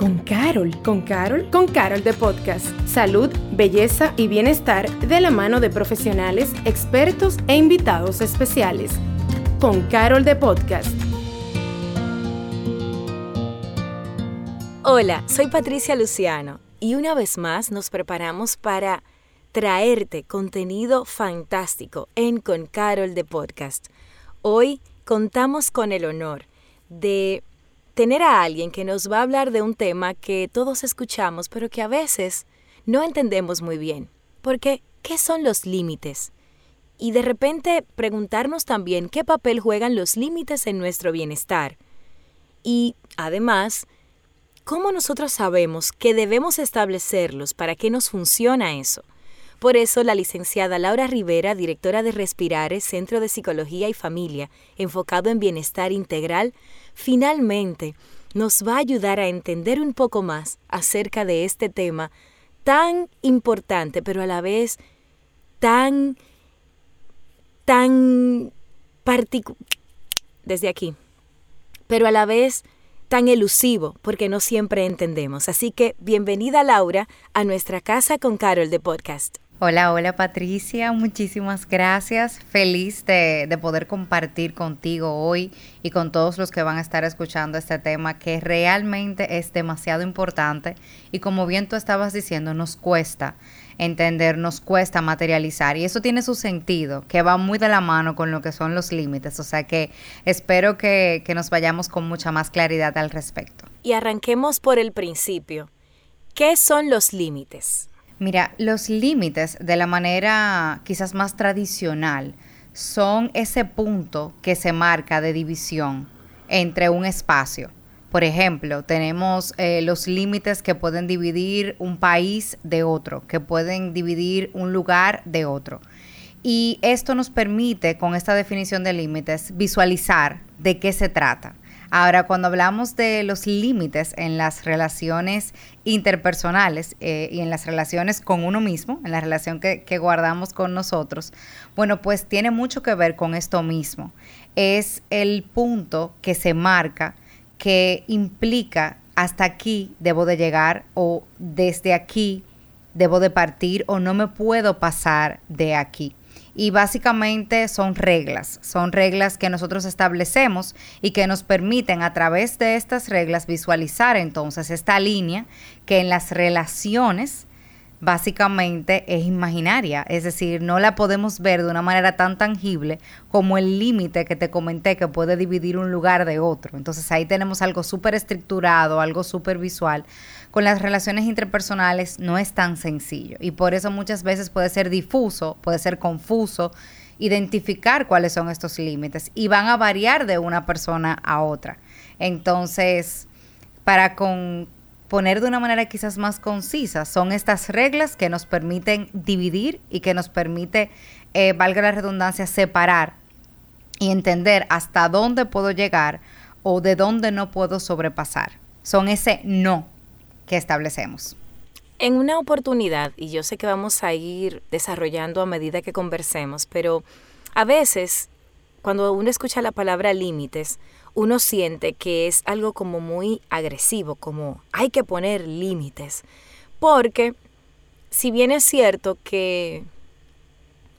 con Carol. ¿Con Carol? Con Carol de Podcast. Salud, belleza y bienestar de la mano de profesionales, expertos e invitados especiales. Con Carol de Podcast. Hola, soy Patricia Luciano y una vez más nos preparamos para traerte contenido fantástico en Con Carol de Podcast. Hoy contamos con el honor de tener a alguien que nos va a hablar de un tema que todos escuchamos, pero que a veces no entendemos muy bien. Porque, ¿qué son los límites? Y de repente preguntarnos también qué papel juegan los límites en nuestro bienestar. Y, además, ¿cómo nosotros sabemos que debemos establecerlos? ¿Para qué nos funciona eso? Por eso, la licenciada Laura Rivera, directora de Respirares, Centro de Psicología y Familia, enfocado en bienestar integral, finalmente nos va a ayudar a entender un poco más acerca de este tema tan importante, pero a la vez tan, tan particular, desde aquí, pero a la vez tan elusivo, porque no siempre entendemos. Así que bienvenida Laura a nuestra casa con Carol de Podcast. Hola, hola Patricia, muchísimas gracias. Feliz de, de, poder compartir contigo hoy y con todos los que van a estar escuchando este tema que realmente es demasiado importante y como bien tú estabas diciendo, nos cuesta entender, nos cuesta materializar y eso tiene su sentido, que va muy de la mano con lo que son los límites, o sea que espero que, que nos vayamos con mucha más claridad al respecto. Y arranquemos por el principio. ¿Qué son los límites? Mira, los límites de la manera quizás más tradicional son ese punto que se marca de división entre un espacio. Por ejemplo, tenemos eh, los límites que pueden dividir un país de otro, que pueden dividir un lugar de otro. Y esto nos permite, con esta definición de límites, visualizar de qué se trata. Ahora, cuando hablamos de los límites en las relaciones interpersonales eh, y en las relaciones con uno mismo, en la relación que, que guardamos con nosotros, bueno, pues tiene mucho que ver con esto mismo. Es el punto que se marca, que implica hasta aquí debo de llegar o desde aquí debo de partir o no me puedo pasar de aquí y básicamente son reglas, son reglas que nosotros establecemos y que nos permiten a través de estas reglas visualizar entonces esta línea que en las relaciones básicamente es imaginaria, es decir, no la podemos ver de una manera tan tangible como el límite que te comenté que puede dividir un lugar de otro. Entonces ahí tenemos algo súper estructurado, algo súper visual. Con las relaciones interpersonales no es tan sencillo y por eso muchas veces puede ser difuso, puede ser confuso identificar cuáles son estos límites y van a variar de una persona a otra. Entonces, para poner de una manera quizás más concisa, son estas reglas que nos permiten dividir y que nos permite, eh, valga la redundancia, separar y entender hasta dónde puedo llegar o de dónde no puedo sobrepasar. Son ese no que establecemos. En una oportunidad, y yo sé que vamos a ir desarrollando a medida que conversemos, pero a veces cuando uno escucha la palabra límites, uno siente que es algo como muy agresivo, como hay que poner límites. Porque si bien es cierto que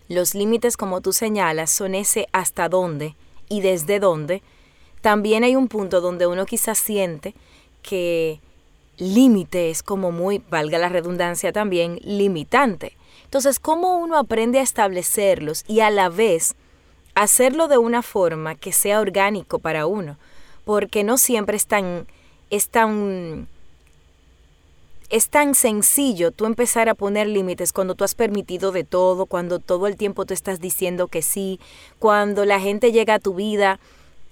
los límites, como tú señalas, son ese hasta dónde y desde dónde, también hay un punto donde uno quizás siente que límite es como muy, valga la redundancia también, limitante. Entonces, ¿cómo uno aprende a establecerlos y a la vez hacerlo de una forma que sea orgánico para uno, porque no siempre es tan, es tan, es tan sencillo tú empezar a poner límites cuando tú has permitido de todo, cuando todo el tiempo tú estás diciendo que sí, cuando la gente llega a tu vida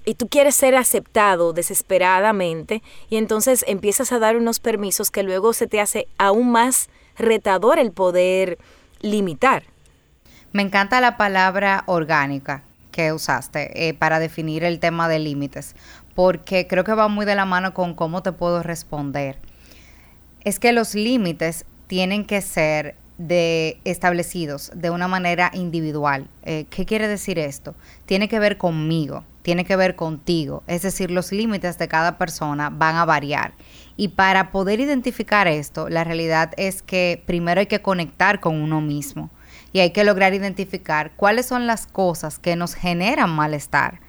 y tú quieres ser aceptado desesperadamente y entonces empiezas a dar unos permisos que luego se te hace aún más retador el poder limitar. Me encanta la palabra orgánica, que usaste eh, para definir el tema de límites, porque creo que va muy de la mano con cómo te puedo responder. Es que los límites tienen que ser de establecidos de una manera individual. Eh, ¿Qué quiere decir esto? Tiene que ver conmigo, tiene que ver contigo, es decir, los límites de cada persona van a variar. Y para poder identificar esto, la realidad es que primero hay que conectar con uno mismo y hay que lograr identificar cuáles son las cosas que nos generan malestar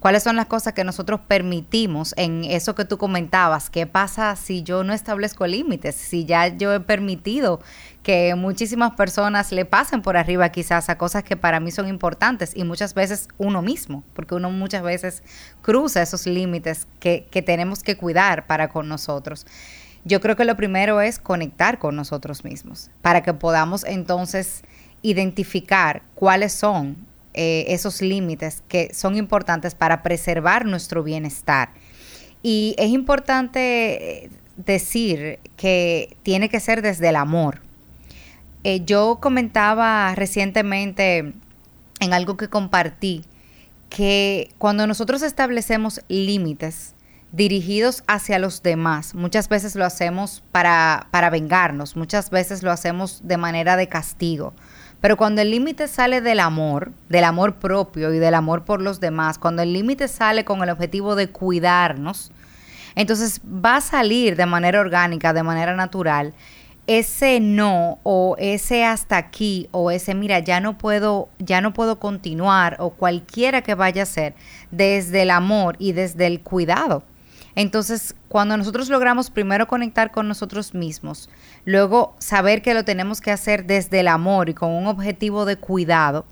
cuáles son las cosas que nosotros permitimos en eso que tú comentabas. ¿Qué pasa si yo no establezco límites? Si ya yo he permitido que muchísimas personas le pasen por arriba quizás a cosas que para mí son importantes y muchas veces uno mismo, porque uno muchas veces cruza esos límites que, que tenemos que cuidar para con nosotros. Yo creo que lo primero es conectar con nosotros mismos para que podamos entonces identificar cuáles son eh, esos límites que son importantes para preservar nuestro bienestar. Y es importante eh, decir que tiene que ser desde el amor. Eh, yo comentaba recientemente en algo que compartí que cuando nosotros establecemos límites dirigidos hacia los demás, muchas veces lo hacemos para, para vengarnos, muchas veces lo hacemos de manera de castigo, pero cuando el límite sale del amor, del amor propio y del amor por los demás, cuando el límite sale con el objetivo de cuidarnos, entonces va a salir de manera orgánica, de manera natural, ese no o ese hasta aquí o ese mira, ya no puedo, ya no puedo continuar o cualquiera que vaya a ser desde el amor y desde el cuidado. Entonces, cuando nosotros logramos primero conectar con nosotros mismos, luego saber que lo tenemos que hacer desde el amor y con un objetivo de cuidado,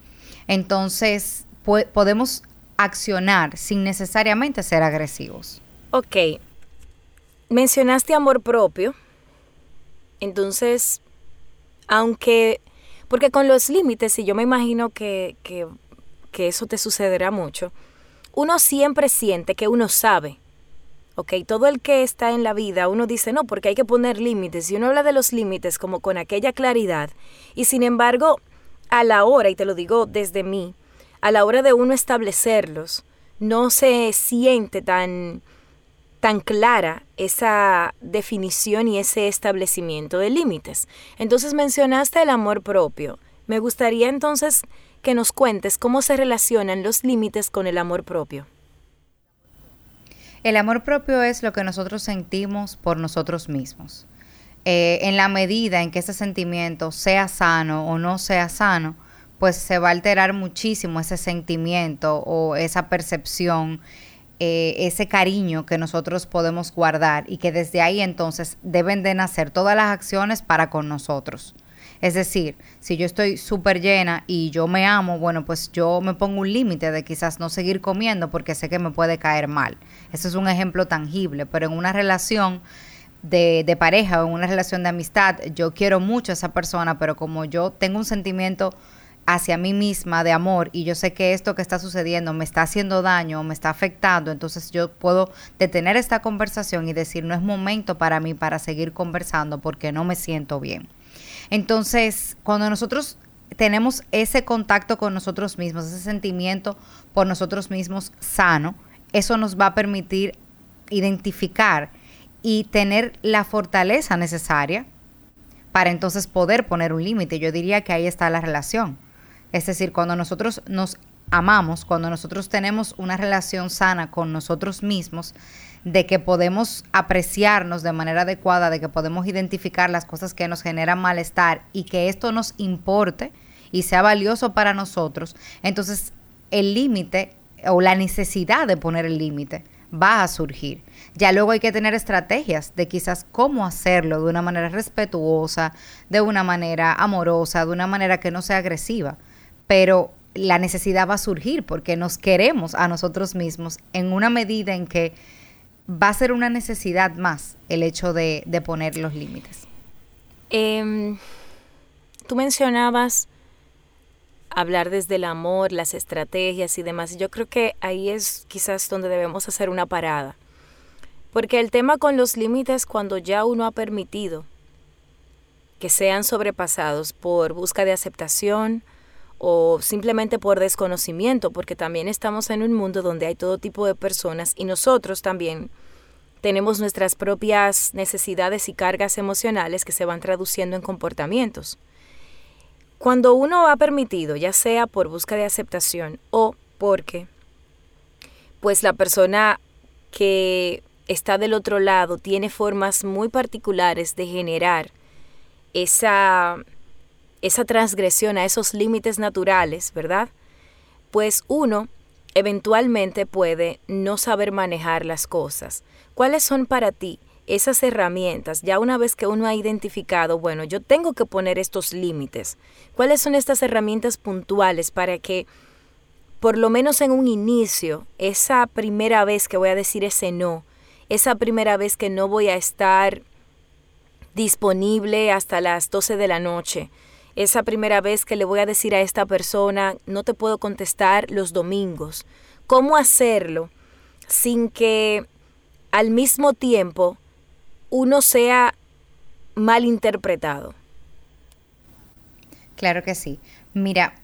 entonces podemos accionar sin necesariamente ser agresivos. Ok, mencionaste amor propio, entonces, aunque, porque con los límites, y yo me imagino que, que, que eso te sucederá mucho, uno siempre siente que uno sabe ¿ok? Todo el que está en la vida, uno dice, no, porque hay que poner límites, y uno habla de los límites como con aquella claridad, y sin embargo, a la hora, y te lo digo desde mí, a la hora de uno establecerlos, no se siente tan, tan clara esa definición y ese establecimiento de límites. Entonces mencionaste el amor propio. Me gustaría entonces que nos cuentes cómo se relacionan los límites con el amor propio. El amor propio es lo que nosotros sentimos por nosotros mismos. Eh, en la medida en que ese sentimiento sea sano o no sea sano, pues se va a alterar muchísimo ese sentimiento o esa percepción, eh, ese cariño que nosotros podemos guardar y que desde ahí entonces deben de nacer todas las acciones para con nosotros. Es decir, si yo estoy súper llena y yo me amo, bueno, pues yo me pongo un límite de quizás no seguir comiendo porque sé que me puede caer mal. Ese es un ejemplo tangible, pero en una relación de, de pareja o en una relación de amistad, yo quiero mucho a esa persona, pero como yo tengo un sentimiento hacia mí misma de amor y yo sé que esto que está sucediendo me está haciendo daño, me está afectando, entonces yo puedo detener esta conversación y decir, no es momento para mí para seguir conversando porque no me siento bien. Entonces, cuando nosotros tenemos ese contacto con nosotros mismos, ese sentimiento por nosotros mismos sano, eso nos va a permitir identificar y tener la fortaleza necesaria para entonces poder poner un límite. Yo diría que ahí está la relación. Es decir, cuando nosotros nos amamos, cuando nosotros tenemos una relación sana con nosotros mismos, de que podemos apreciarnos de manera adecuada, de que podemos identificar las cosas que nos generan malestar y que esto nos importe y sea valioso para nosotros, entonces el límite o la necesidad de poner el límite va a surgir. Ya luego hay que tener estrategias de quizás cómo hacerlo de una manera respetuosa, de una manera amorosa, de una manera que no sea agresiva, pero la necesidad va a surgir porque nos queremos a nosotros mismos en una medida en que va a ser una necesidad más el hecho de, poner los límites. Em, tú mencionabas hablar desde el amor, las estrategias y demás. Yo creo que ahí es quizás donde debemos hacer una parada. Porque el tema con los límites cuando ya uno ha permitido que sean sobrepasados por busca de aceptación, o simplemente por desconocimiento, porque también estamos en un mundo donde hay todo tipo de personas y nosotros también tenemos nuestras propias necesidades y cargas emocionales que se van traduciendo en comportamientos. Cuando uno ha permitido, ya sea por busca de aceptación o porque pues la persona que está del otro lado tiene formas muy particulares de generar esa, esa transgresión a esos límites naturales, ¿verdad? Pues uno eventualmente puede no saber manejar las cosas. ¿Cuáles son para ti esas herramientas? Ya una vez que uno ha identificado, bueno, yo tengo que poner estos límites. ¿Cuáles son estas herramientas puntuales para que por lo menos en un inicio, esa primera vez que voy a decir ese no, esa primera vez que no voy a estar disponible hasta las 12 de la noche, esa primera vez que le voy a decir a esta persona, no te puedo contestar los domingos. ¿Cómo hacerlo sin que al mismo tiempo uno sea mal interpretado? Claro que sí. Mira,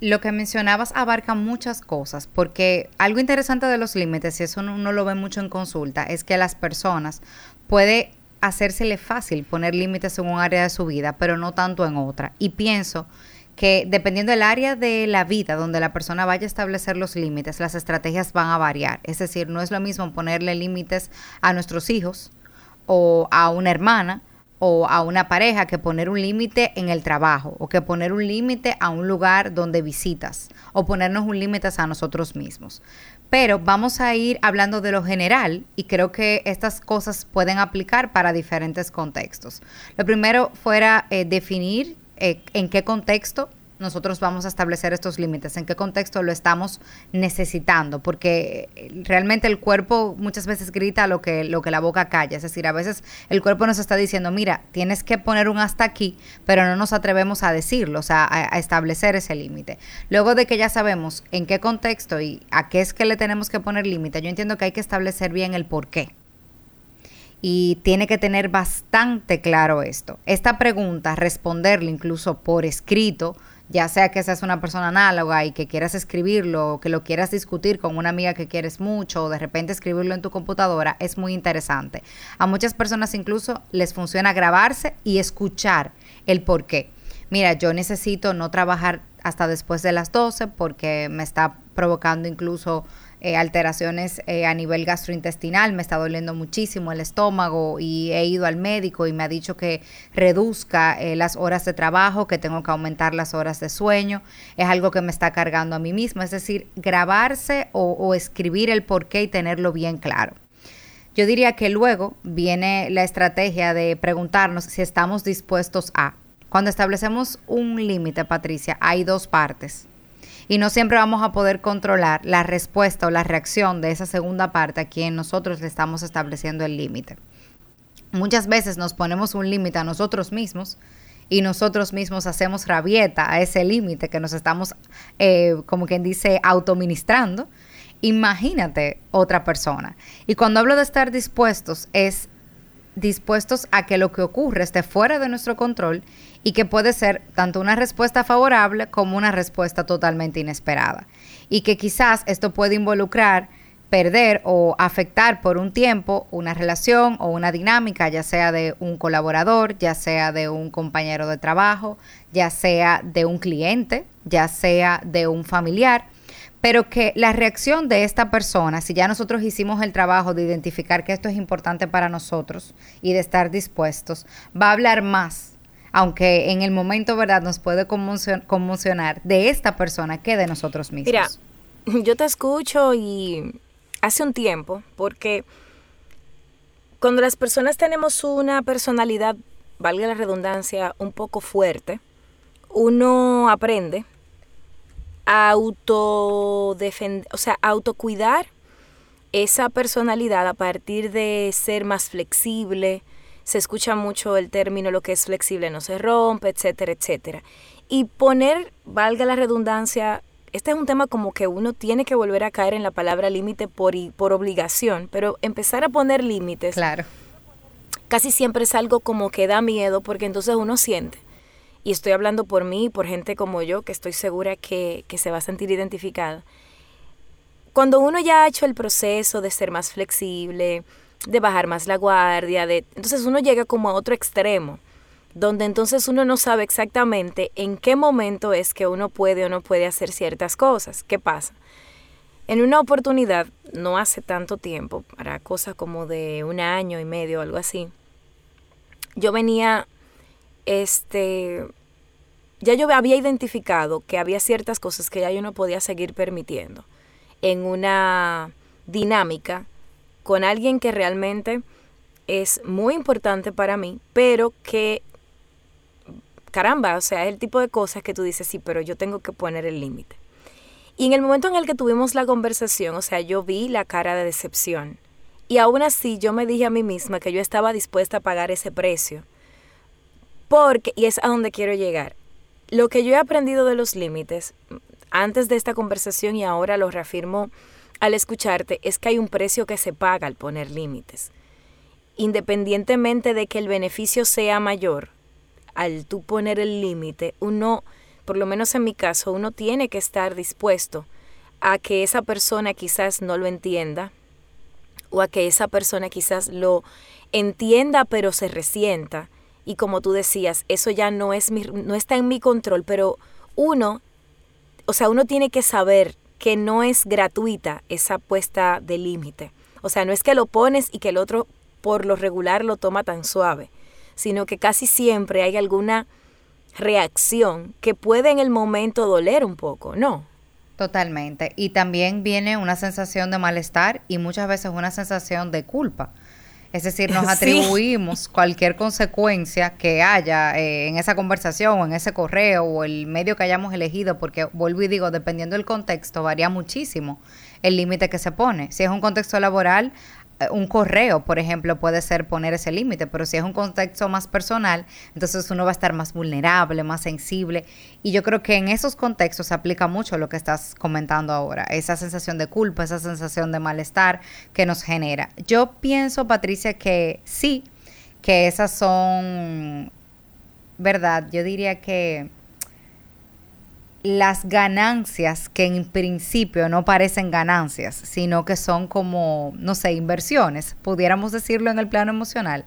lo que mencionabas abarca muchas cosas, porque algo interesante de los límites, y eso uno lo ve mucho en consulta, es que las personas puede hacérsele fácil poner límites en un área de su vida, pero no tanto en otra. Y pienso que dependiendo del área de la vida donde la persona vaya a establecer los límites, las estrategias van a variar. Es decir, no es lo mismo ponerle límites a nuestros hijos o a una hermana o a una pareja que poner un límite en el trabajo o que poner un límite a un lugar donde visitas o ponernos un límite a nosotros mismos. Pero vamos a ir hablando de lo general y creo que estas cosas pueden aplicar para diferentes contextos. Lo primero fuera eh, definir eh, en qué contexto nosotros vamos a establecer estos límites, en qué contexto lo estamos necesitando, porque eh, realmente el cuerpo muchas veces grita lo que, lo que la boca calla, es decir, a veces el cuerpo nos está diciendo, mira, tienes que poner un hasta aquí, pero no nos atrevemos a decirlo, o sea, a, establecer ese límite. Luego de que ya sabemos en qué contexto y a qué es que le tenemos que poner límite, yo entiendo que hay que establecer bien el por qué y tiene que tener bastante claro esto. Esta pregunta, responderla incluso por escrito, ya sea que seas una persona análoga y que quieras escribirlo o que lo quieras discutir con una amiga que quieres mucho o de repente escribirlo en tu computadora, es muy interesante. A muchas personas incluso les funciona grabarse y escuchar el por qué. Mira, yo necesito no trabajar hasta después de las 12 porque me está provocando incluso eh, alteraciones eh, a nivel gastrointestinal, me está doliendo muchísimo el estómago y he ido al médico y me ha dicho que reduzca eh, las horas de trabajo, que tengo que aumentar las horas de sueño, es algo que me está cargando a mí mismo, es decir, grabarse o, o escribir el porqué y tenerlo bien claro. Yo diría que luego viene la estrategia de preguntarnos si estamos dispuestos a. Cuando establecemos un límite, Patricia, hay dos partes y no siempre vamos a poder controlar la respuesta o la reacción de esa segunda parte a quien nosotros le estamos estableciendo el límite. Muchas veces nos ponemos un límite a nosotros mismos y nosotros mismos hacemos rabieta a ese límite que nos estamos, eh, como quien dice, autoministrando. Imagínate otra persona. Y cuando hablo de estar dispuestos, es dispuestos a que lo que ocurre esté fuera de nuestro control y que puede ser tanto una respuesta favorable como una respuesta totalmente inesperada. Y que quizás esto puede involucrar perder o afectar por un tiempo una relación o una dinámica, ya sea de un colaborador, ya sea de un compañero de trabajo, ya sea de un cliente, ya sea de un familiar, pero que la reacción de esta persona, si ya nosotros hicimos el trabajo de identificar que esto es importante para nosotros y de estar dispuestos, va a hablar más aunque en el momento, ¿verdad?, nos puede conmocionar de esta persona que de nosotros mismos. Mira, yo te escucho y hace un tiempo, porque cuando las personas tenemos una personalidad, valga la redundancia, un poco fuerte, uno aprende a autodefender, o sea, autocuidar esa personalidad a partir de ser más flexible, se escucha mucho el término lo que es flexible no se rompe, etcétera, etcétera. Y poner, valga la redundancia, este es un tema como que uno tiene que volver a caer en la palabra límite por, por obligación, pero empezar a poner límites. Claro. Casi siempre es algo como que da miedo porque entonces uno siente. Y estoy hablando por mí y por gente como yo que estoy segura que, que se va a sentir identificada. Cuando uno ya ha hecho el proceso de ser más flexible, de bajar más la guardia, de entonces uno llega como a otro extremo, donde entonces uno no sabe exactamente en qué momento es que uno puede o no puede hacer ciertas cosas. ¿Qué pasa? En una oportunidad, no hace tanto tiempo, para cosas como de un año y medio, algo así, yo venía, este, ya yo había identificado que había ciertas cosas que ya yo no podía seguir permitiendo en una dinámica con alguien que realmente es muy importante para mí, pero que, caramba, o sea, es el tipo de cosas que tú dices, sí, pero yo tengo que poner el límite. Y en el momento en el que tuvimos la conversación, o sea, yo vi la cara de decepción. Y aún así yo me dije a mí misma que yo estaba dispuesta a pagar ese precio. Porque, y es a donde quiero llegar, lo que yo he aprendido de los límites, antes de esta conversación y ahora lo reafirmo al escucharte, es que hay un precio que se paga al poner límites. Independientemente de que el beneficio sea mayor, al tú poner el límite, uno por lo menos en mi caso, uno tiene que estar dispuesto a que esa persona quizás no lo entienda o a que esa persona quizás lo entienda pero se resienta y como tú decías, eso ya no es no está en mi control, pero uno, o sea, uno tiene que saber que no es gratuita esa puesta de límite. O sea, no es que lo pones y que el otro por lo regular lo toma tan suave, sino que casi siempre hay alguna reacción que puede en el momento doler un poco, ¿no? Totalmente. Y también viene una sensación de malestar y muchas veces una sensación de culpa. Es decir, nos atribuimos cualquier consecuencia que haya eh, en esa conversación o en ese correo o el medio que hayamos elegido, porque vuelvo y digo, dependiendo del contexto, varía muchísimo el límite que se pone. Si es un contexto laboral, un correo, por ejemplo, puede ser poner ese límite, pero si es un contexto más personal, entonces uno va a estar más vulnerable, más sensible. Y yo creo que en esos contextos se aplica mucho lo que estás comentando ahora, esa sensación de culpa, esa sensación de malestar que nos genera. Yo pienso, Patricia, que sí, que esas son, ¿verdad? Yo diría que las ganancias que en principio no parecen ganancias, sino que son como, no sé, inversiones, pudiéramos decirlo en el plano emocional.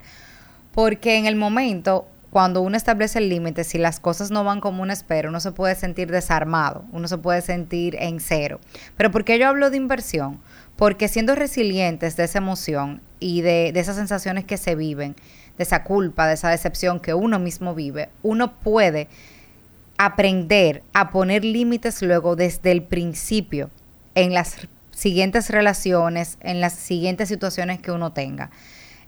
Porque en el momento, cuando uno establece el límite, si las cosas no van como uno espera, uno se puede sentir desarmado, uno se puede sentir en cero. Pero ¿por qué yo hablo de inversión? Porque siendo resilientes de esa emoción y de, de esas sensaciones que se viven, de esa culpa, de esa decepción que uno mismo vive, uno puede aprender a poner límites luego desde el principio en las siguientes relaciones, en las siguientes situaciones que uno tenga.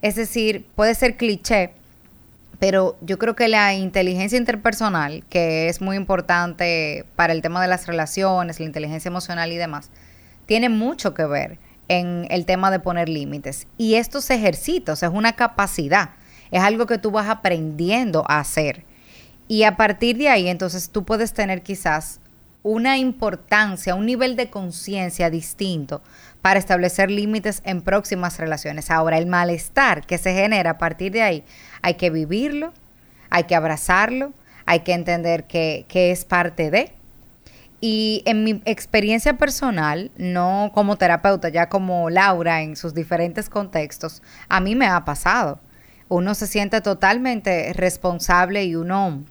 Es decir, puede ser cliché, pero yo creo que la inteligencia interpersonal, que es muy importante para el tema de las relaciones, la inteligencia emocional y demás, tiene mucho que ver en el tema de poner límites. Y esto se ejercita, o sea, es una capacidad, es algo que tú vas aprendiendo a hacer. Y a partir de ahí, entonces tú puedes tener quizás una importancia, un nivel de conciencia distinto para establecer límites en próximas relaciones. Ahora, el malestar que se genera a partir de ahí, hay que vivirlo, hay que abrazarlo, hay que entender que, que es parte de. Y en mi experiencia personal, no como terapeuta, ya como Laura en sus diferentes contextos, a mí me ha pasado. Uno se siente totalmente responsable y uno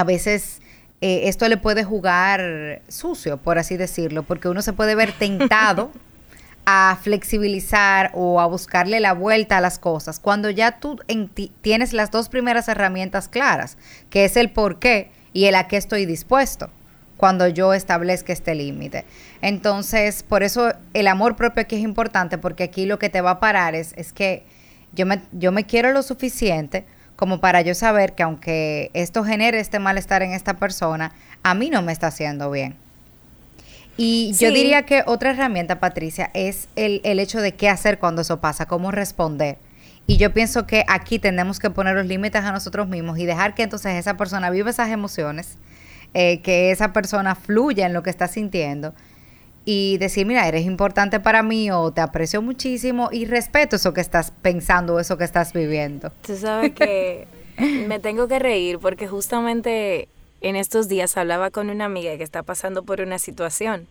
a veces eh, esto le puede jugar sucio, por así decirlo, porque uno se puede ver tentado a flexibilizar o a buscarle la vuelta a las cosas cuando ya tú tienes las dos primeras herramientas claras, que es el por qué y el a qué estoy dispuesto cuando yo establezca este límite. Entonces, por eso el amor propio aquí es importante, porque aquí lo que te va a parar es, es que yo me, yo me quiero lo suficiente como para yo saber que aunque esto genere este malestar en esta persona, a mí no me está haciendo bien. Y yo diría que otra herramienta, Patricia, es el, el hecho de qué hacer cuando eso pasa, cómo responder. Y yo pienso que aquí tenemos que poner los límites a nosotros mismos y dejar que entonces esa persona viva esas emociones, eh, que esa persona fluya en lo que está sintiendo y decir, mira, eres importante para mí o te aprecio muchísimo y respeto eso que estás pensando, eso que estás viviendo. Tú sabes que me tengo que reír porque justamente en estos días hablaba con una amiga que está pasando por una situación.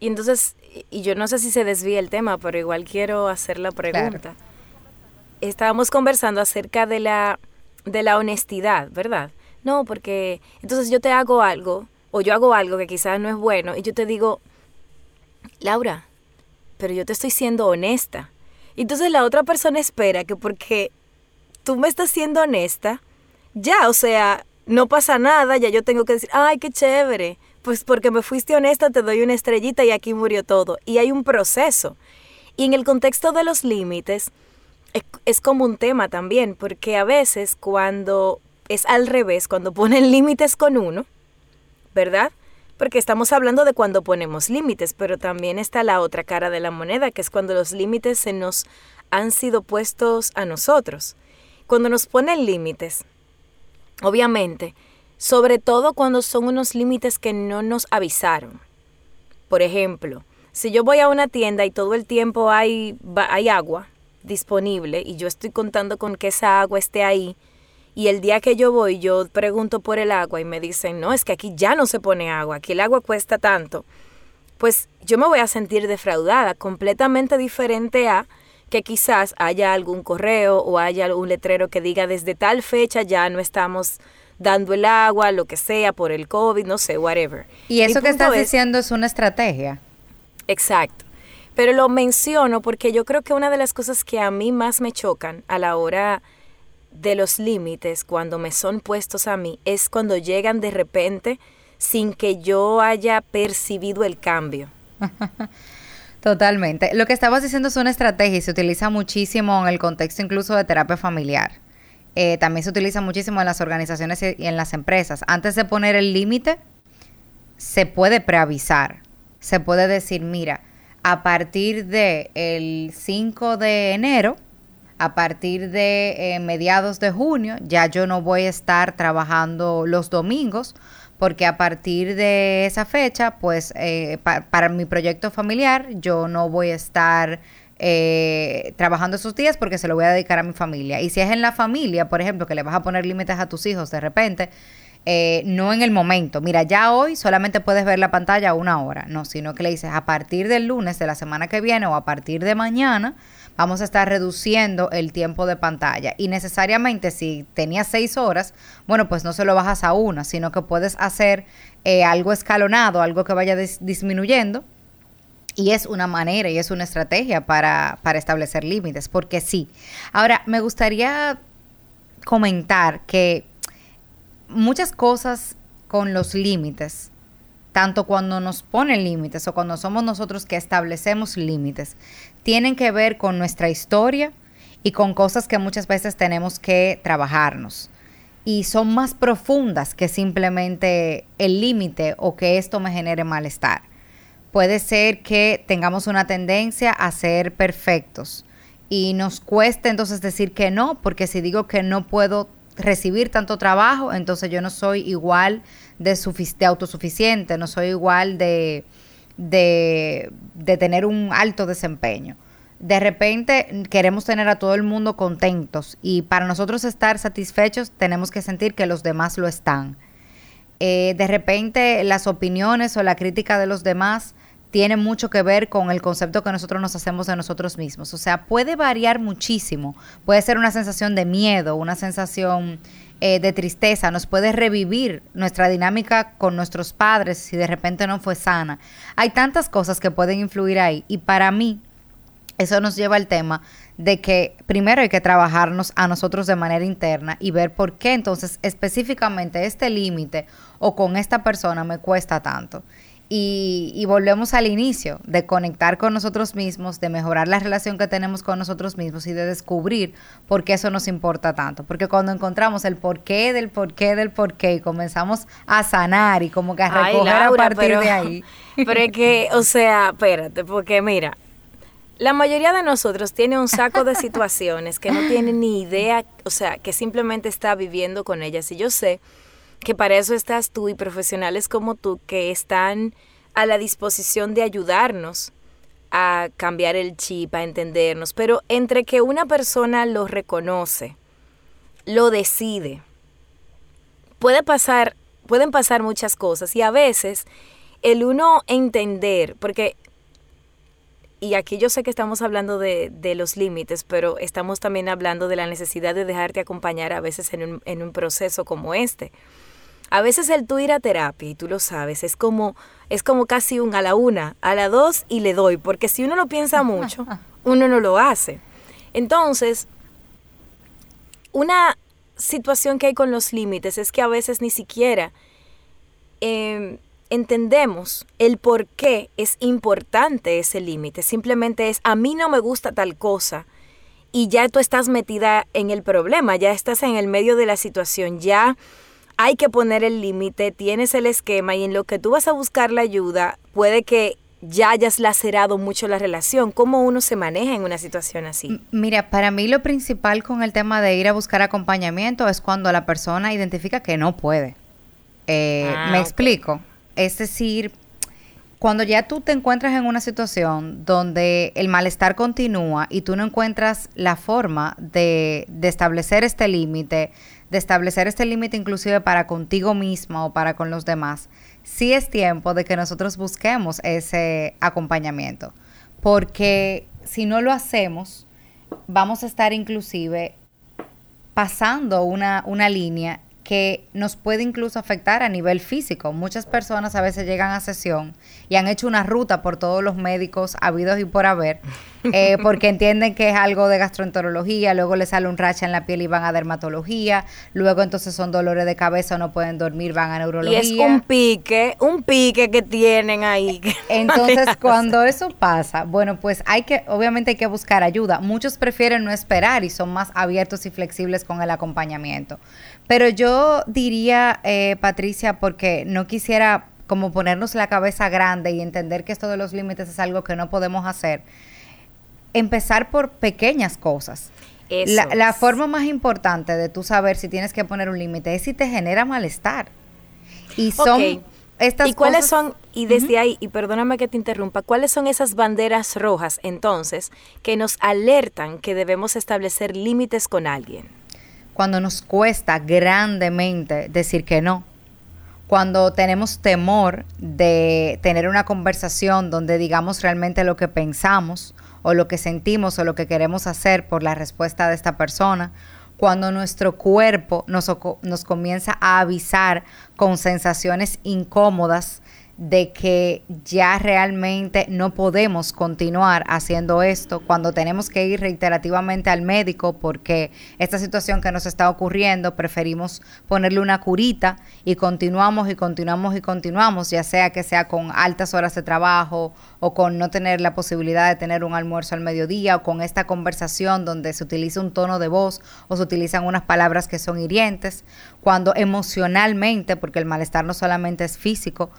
Y entonces, y yo no sé si se desvía el tema, pero igual quiero hacer la pregunta. Estábamos conversando acerca de la, de la honestidad, ¿verdad? No, porque entonces yo te hago algo, o yo hago algo que quizás no es bueno, y yo te digo, Laura, pero yo te estoy siendo honesta. Entonces la otra persona espera que porque tú me estás siendo honesta, ya, o sea, no pasa nada, ya yo tengo que decir, ay, qué chévere, pues porque me fuiste honesta te doy una estrellita y aquí murió todo. Y hay un proceso. Y en el contexto de los límites, es, como un tema también, porque a veces cuando es al revés, cuando ponen límites con uno, ¿verdad? Porque estamos hablando de cuando ponemos límites, pero también está la otra cara de la moneda, que es cuando los límites se nos han sido puestos a nosotros. Cuando nos ponen límites, obviamente, sobre todo cuando son unos límites que no nos avisaron. Por ejemplo, si yo voy a una tienda y todo el tiempo hay, agua disponible y yo estoy contando con que esa agua esté ahí, y el día que yo voy yo pregunto por el agua y me dicen, no, es que aquí ya no se pone agua, aquí el agua cuesta tanto, pues yo me voy a sentir defraudada, completamente diferente a que quizás haya algún correo o haya algún letrero que diga desde tal fecha ya no estamos dando el agua, lo que sea, por el COVID, no sé, whatever. Y eso que estás diciendo es una estrategia. Exacto. Pero lo menciono porque yo creo que una de las cosas que a mí más me chocan a la hora de los límites, cuando me son puestos a mí, es cuando llegan de repente sin que yo haya percibido el cambio. Totalmente. Lo que estabas diciendo es una estrategia y se utiliza muchísimo en el contexto incluso de terapia familiar. Eh, también se utiliza muchísimo en las organizaciones y en las empresas. Antes de poner el límite, se puede preavisar. Se puede decir, mira, a partir del el 5 de enero, a partir de eh, mediados de junio, ya yo no voy a estar trabajando los domingos, porque a partir de esa fecha, pues eh, para mi proyecto familiar, yo no voy a estar eh, trabajando esos días porque se lo voy a dedicar a mi familia. Y si es en la familia, por ejemplo, que le vas a poner límites a tus hijos de repente, eh, no en el momento. Mira, ya hoy solamente puedes ver la pantalla una hora, no, sino que le dices a partir del lunes de la semana que viene o a partir de mañana vamos a estar reduciendo el tiempo de pantalla. Y necesariamente si tenías seis horas, bueno, pues no se lo bajas a una, sino que puedes hacer eh, algo escalonado, algo que vaya disminuyendo y es una manera y es una estrategia para, establecer límites, porque sí. Ahora, me gustaría comentar que muchas cosas con los límites, tanto cuando nos ponen límites o cuando somos nosotros que establecemos límites, tienen que ver con nuestra historia y con cosas que muchas veces tenemos que trabajarnos. Y son más profundas que simplemente el límite o que esto me genere malestar puede ser que tengamos una tendencia a ser perfectos y nos cueste entonces decir que no, porque si digo que no puedo recibir tanto trabajo, entonces yo no soy igual de, autosuficiente, no soy igual de, de, tener un alto desempeño. De repente queremos tener a todo el mundo contentos y para nosotros estar satisfechos tenemos que sentir que los demás lo están. Eh, de repente las opiniones o la crítica de los demás tiene mucho que ver con el concepto que nosotros nos hacemos de nosotros mismos. O sea, puede variar muchísimo. Puede ser una sensación de miedo, una sensación eh, de tristeza, nos puede revivir nuestra dinámica con nuestros padres si de repente no fue sana. Hay tantas cosas que pueden influir ahí y para mí eso nos lleva al tema de que primero hay que trabajarnos a nosotros de manera interna y ver por qué entonces específicamente este límite o con esta persona me cuesta tanto. Y, volvemos al inicio, de conectar con nosotros mismos, de mejorar la relación que tenemos con nosotros mismos y de descubrir por qué eso nos importa tanto. Porque cuando encontramos el porqué del porqué del porqué y comenzamos a sanar y como que a recoger a partir de ahí. Pero es que, o sea, espérate, porque mira, la mayoría de nosotros tiene un saco de situaciones que no tiene ni idea, o sea, que simplemente está viviendo con ellas. Y yo sé que para eso estás tú y profesionales como tú que están a la disposición de ayudarnos a cambiar el chip, a entendernos, pero entre que una persona lo reconoce, lo decide, puede pasar, pueden pasar muchas cosas. Y a veces el uno entender, porque y aquí yo sé que estamos hablando de, de, los límites, pero estamos también hablando de la necesidad de dejarte acompañar a veces en un, en un proceso como este A veces el tú ir a terapia, y tú lo sabes, es como, es como casi un a la una, a la dos y le doy, porque si uno lo piensa mucho, uno no lo hace. Entonces, una situación que hay con los límites es que a veces ni siquiera em, entendemos el por qué es importante ese límite. Simplemente es, a mí no me gusta tal cosa y ya tú estás metida en el problema, ya estás en el medio de la situación, ya hay que poner el límite, tienes el esquema y en lo que tú vas a buscar la ayuda, puede que ya hayas lacerado mucho la relación. ¿Cómo uno se maneja en una situación así? Mira, para mí lo principal con el tema de ir a buscar acompañamiento es cuando la persona identifica que no puede. Eh, ah, me explico. Es decir, cuando ya tú te encuentras en una situación donde el malestar continúa y tú no encuentras la forma de, de establecer este límite, de establecer este límite inclusive para contigo misma o para con los demás, sí es tiempo de que nosotros busquemos ese acompañamiento. Porque si no lo hacemos, vamos a estar inclusive pasando una, una línea que nos puede incluso afectar a nivel físico. Muchas personas a veces llegan a sesión y han hecho una ruta por todos los médicos habidos y por haber, eh, porque entienden que es algo de gastroenterología, luego les sale un racha en la piel y van a dermatología, luego entonces son dolores de cabeza, no pueden dormir, van a neurología. Y es un pique, un pique que tienen ahí. Entonces, cuando eso pasa, bueno, pues hay que, obviamente hay que buscar ayuda. Muchos prefieren no esperar y son más abiertos y flexibles con el acompañamiento. Pero yo diría, eh, Patricia, porque no quisiera como ponernos la cabeza grande y entender que esto de los límites es algo que no podemos hacer, empezar por pequeñas cosas. La, la, forma más importante de tú saber si tienes que poner un límite es si te genera malestar. Y son estas ¿Y cuáles son, y desde ahí, y perdóname que te interrumpa, cuáles son esas banderas rojas entonces que nos alertan que debemos establecer límites con alguien? Cuando nos cuesta grandemente decir que no, cuando tenemos temor de tener una conversación donde digamos realmente lo que pensamos o lo que sentimos o lo que queremos hacer por la respuesta de esta persona, cuando nuestro cuerpo nos, nos comienza a avisar con sensaciones incómodas de que ya realmente no podemos continuar haciendo esto cuando tenemos que ir reiterativamente al médico porque esta situación que nos está ocurriendo preferimos ponerle una curita y continuamos y continuamos y continuamos, ya sea que sea con altas horas de trabajo o con no tener la posibilidad de tener un almuerzo al mediodía o con esta conversación donde se utiliza un tono de voz o se utilizan unas palabras que son hirientes, cuando emocionalmente, porque el malestar no solamente es físico,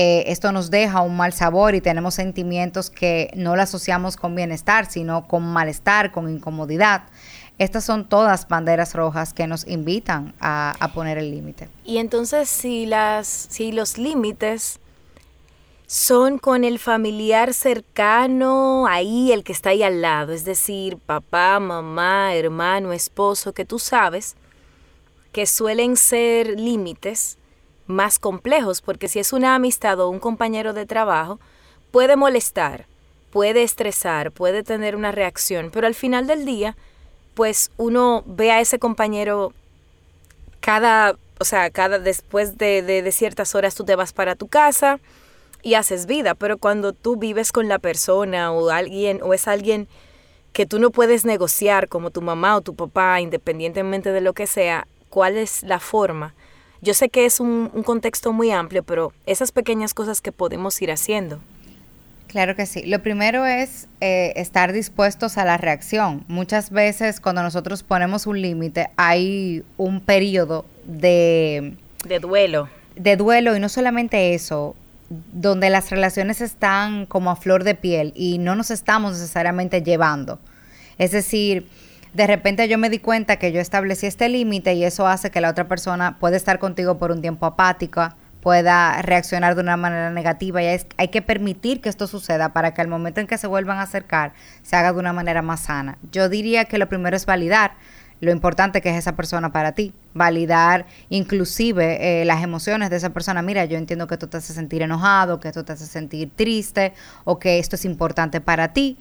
eh, esto nos deja un mal sabor y tenemos sentimientos que no lo asociamos con bienestar, sino con malestar, con incomodidad. Estas son todas banderas rojas que nos invitan a, poner el límite. Y entonces si las, si los límites son con el familiar cercano, ahí el que está ahí al lado, es decir, papá, mamá, hermano, esposo, que tú sabes que suelen ser límites más complejos, porque si es una amistad o un compañero de trabajo, puede molestar, puede estresar, puede tener una reacción, pero al final del día, pues uno ve a ese compañero cada, o sea, cada después de, de, ciertas horas tú te vas para tu casa y haces vida, pero cuando tú vives con la persona o alguien o es alguien que tú no puedes negociar como tu mamá o tu papá, independientemente de lo que sea, ¿cuál es la forma yo sé que es un, contexto muy amplio, pero esas pequeñas cosas que podemos ir haciendo. Claro que sí. Lo primero es eh, estar dispuestos a la reacción. Muchas veces cuando nosotros ponemos un límite hay un periodo de... De duelo. De duelo y no solamente eso, donde las relaciones están como a flor de piel y no nos estamos necesariamente llevando. Es decir, de repente yo me di cuenta que yo establecí este límite y eso hace que la otra persona pueda estar contigo por un tiempo apática, pueda reaccionar de una manera negativa y hay que permitir que esto suceda para que al momento en que se vuelvan a acercar se haga de una manera más sana. Yo diría que lo primero es validar lo importante que es esa persona para ti, validar inclusive eh, las emociones de esa persona. Mira, yo entiendo que tú te haces sentir enojado, que esto te hace sentir triste o que esto es importante para ti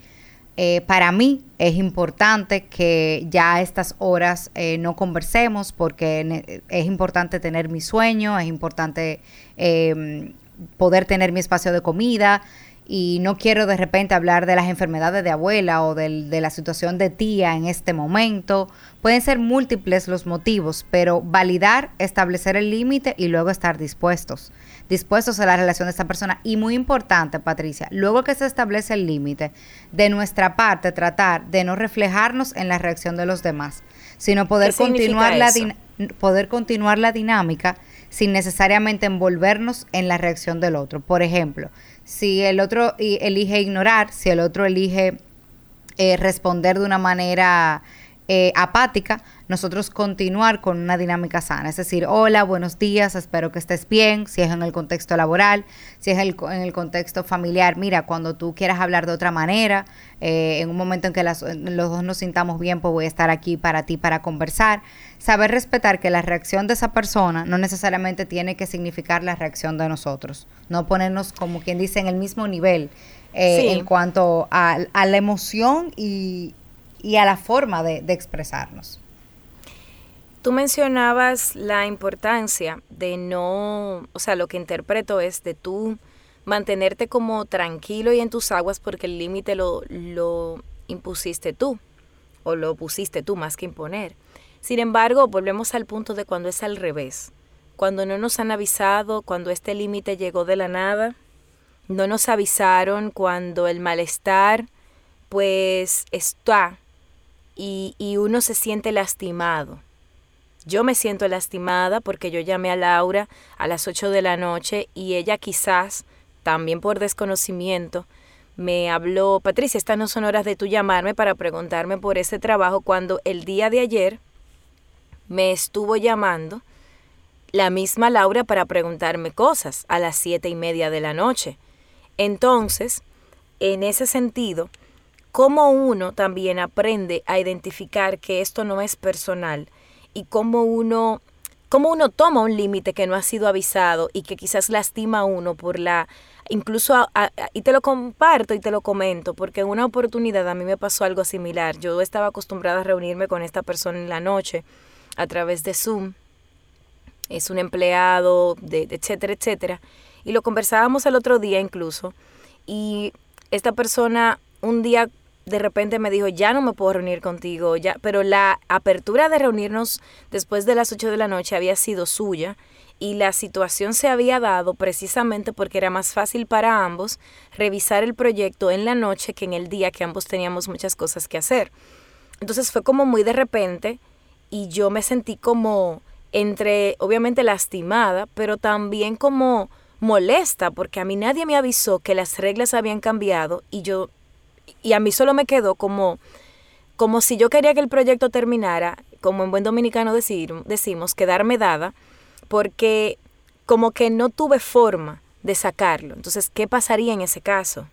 eh, para mí es importante que ya a estas horas eh, no conversemos porque es importante tener mi sueño, es importante em, poder tener mi espacio de comida y no quiero de repente hablar de las enfermedades de abuela o de la situación de tía en este momento. Pueden ser múltiples los motivos, pero validar, establecer el límite y luego estar dispuestos dispuestos a la relación de esta persona. Y muy importante, Patricia, luego que se establece el límite, de nuestra parte tratar de no reflejarnos en la reacción de los demás, sino poder continuar la poder continuar la dinámica sin necesariamente envolvernos en la reacción del otro. Por ejemplo, si el otro elige ignorar, si el otro elige eh, responder de una manera eh, apática, nosotros continuar con una dinámica sana. Es decir, hola, buenos días, espero que estés bien, si es en el contexto laboral, si es en el contexto familiar, mira, cuando tú quieras hablar de otra manera, eh, en un momento en que los dos nos sintamos bien, pues voy a estar aquí para ti, para conversar. Saber respetar que la reacción de esa persona no necesariamente tiene que significar la reacción de nosotros. No ponernos, como quien dice, en el mismo nivel. Eh, en cuanto a, a la emoción y, y a la forma de, expresarnos. Tú mencionabas la importancia de no, o sea, lo que interpreto es de tú mantenerte como tranquilo y en tus aguas porque el límite lo, lo impusiste tú o lo pusiste tú más que imponer. Sin embargo, volvemos al punto de cuando es al revés. Cuando no nos han avisado, cuando este límite llegó de la nada, no nos avisaron cuando el malestar pues está y, uno se siente lastimado. Yo me siento lastimada porque yo llamé a Laura a las 8 de la noche y ella quizás, también por desconocimiento, me habló, Patricia, estas no son horas de tú llamarme para preguntarme por ese trabajo cuando el día de ayer me estuvo llamando la misma Laura para preguntarme cosas a las siete y media de la noche. Entonces, en ese sentido, cómo uno también aprende a identificar que esto no es personal y cómo uno, cómo uno toma un límite que no ha sido avisado y que quizás lastima a uno por la, incluso, y te lo comparto y te lo comento, porque en una oportunidad a mí me pasó algo similar. Yo estaba acostumbrada a reunirme con esta persona en la noche a través de Zoom. Es un empleado, de, etcétera, etcétera. Y lo conversábamos el otro día incluso. Y esta persona un día de repente me dijo, ya no me puedo reunir contigo, ya, pero la apertura de reunirnos después de las 8 de la noche había sido suya y la situación se había dado precisamente porque era más fácil para ambos revisar el proyecto en la noche que en el día que ambos teníamos muchas cosas que hacer. Entonces fue como muy de repente y yo me sentí como entre, obviamente lastimada, pero también como molesta porque a mí nadie me avisó que las reglas habían cambiado y yo y a mí solo me quedó como, como si yo quería que el proyecto terminara, como en buen dominicano decir, decimos, quedarme dada, porque como que no tuve forma de sacarlo. Entonces, ¿qué pasaría en ese caso?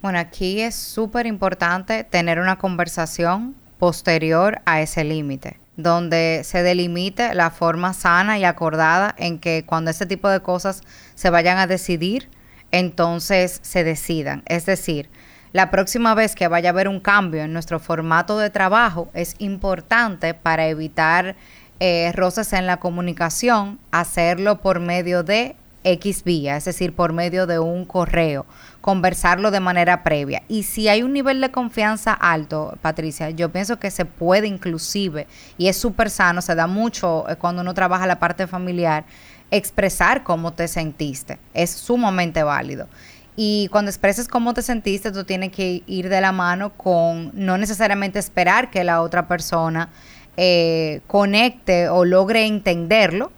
Bueno, aquí es súper importante tener una conversación posterior a ese límite, donde se delimite la forma sana y acordada en que cuando ese tipo de cosas se vayan a decidir, entonces se decidan. Es decir, la próxima vez que vaya a haber un cambio en nuestro formato de trabajo es importante para evitar eh, roces en la comunicación, hacerlo por medio de X vía, es decir, por medio de un correo, conversarlo de manera previa. Y si hay un nivel de confianza alto, Patricia, yo pienso que se puede inclusive, y es súper sano, se da mucho eh, cuando uno trabaja la parte familiar, expresar cómo te sentiste. Es sumamente válido. Y cuando expreses cómo te sentiste, tú tienes que ir de la mano con no necesariamente esperar que la otra persona eh, conecte o logre entenderlo.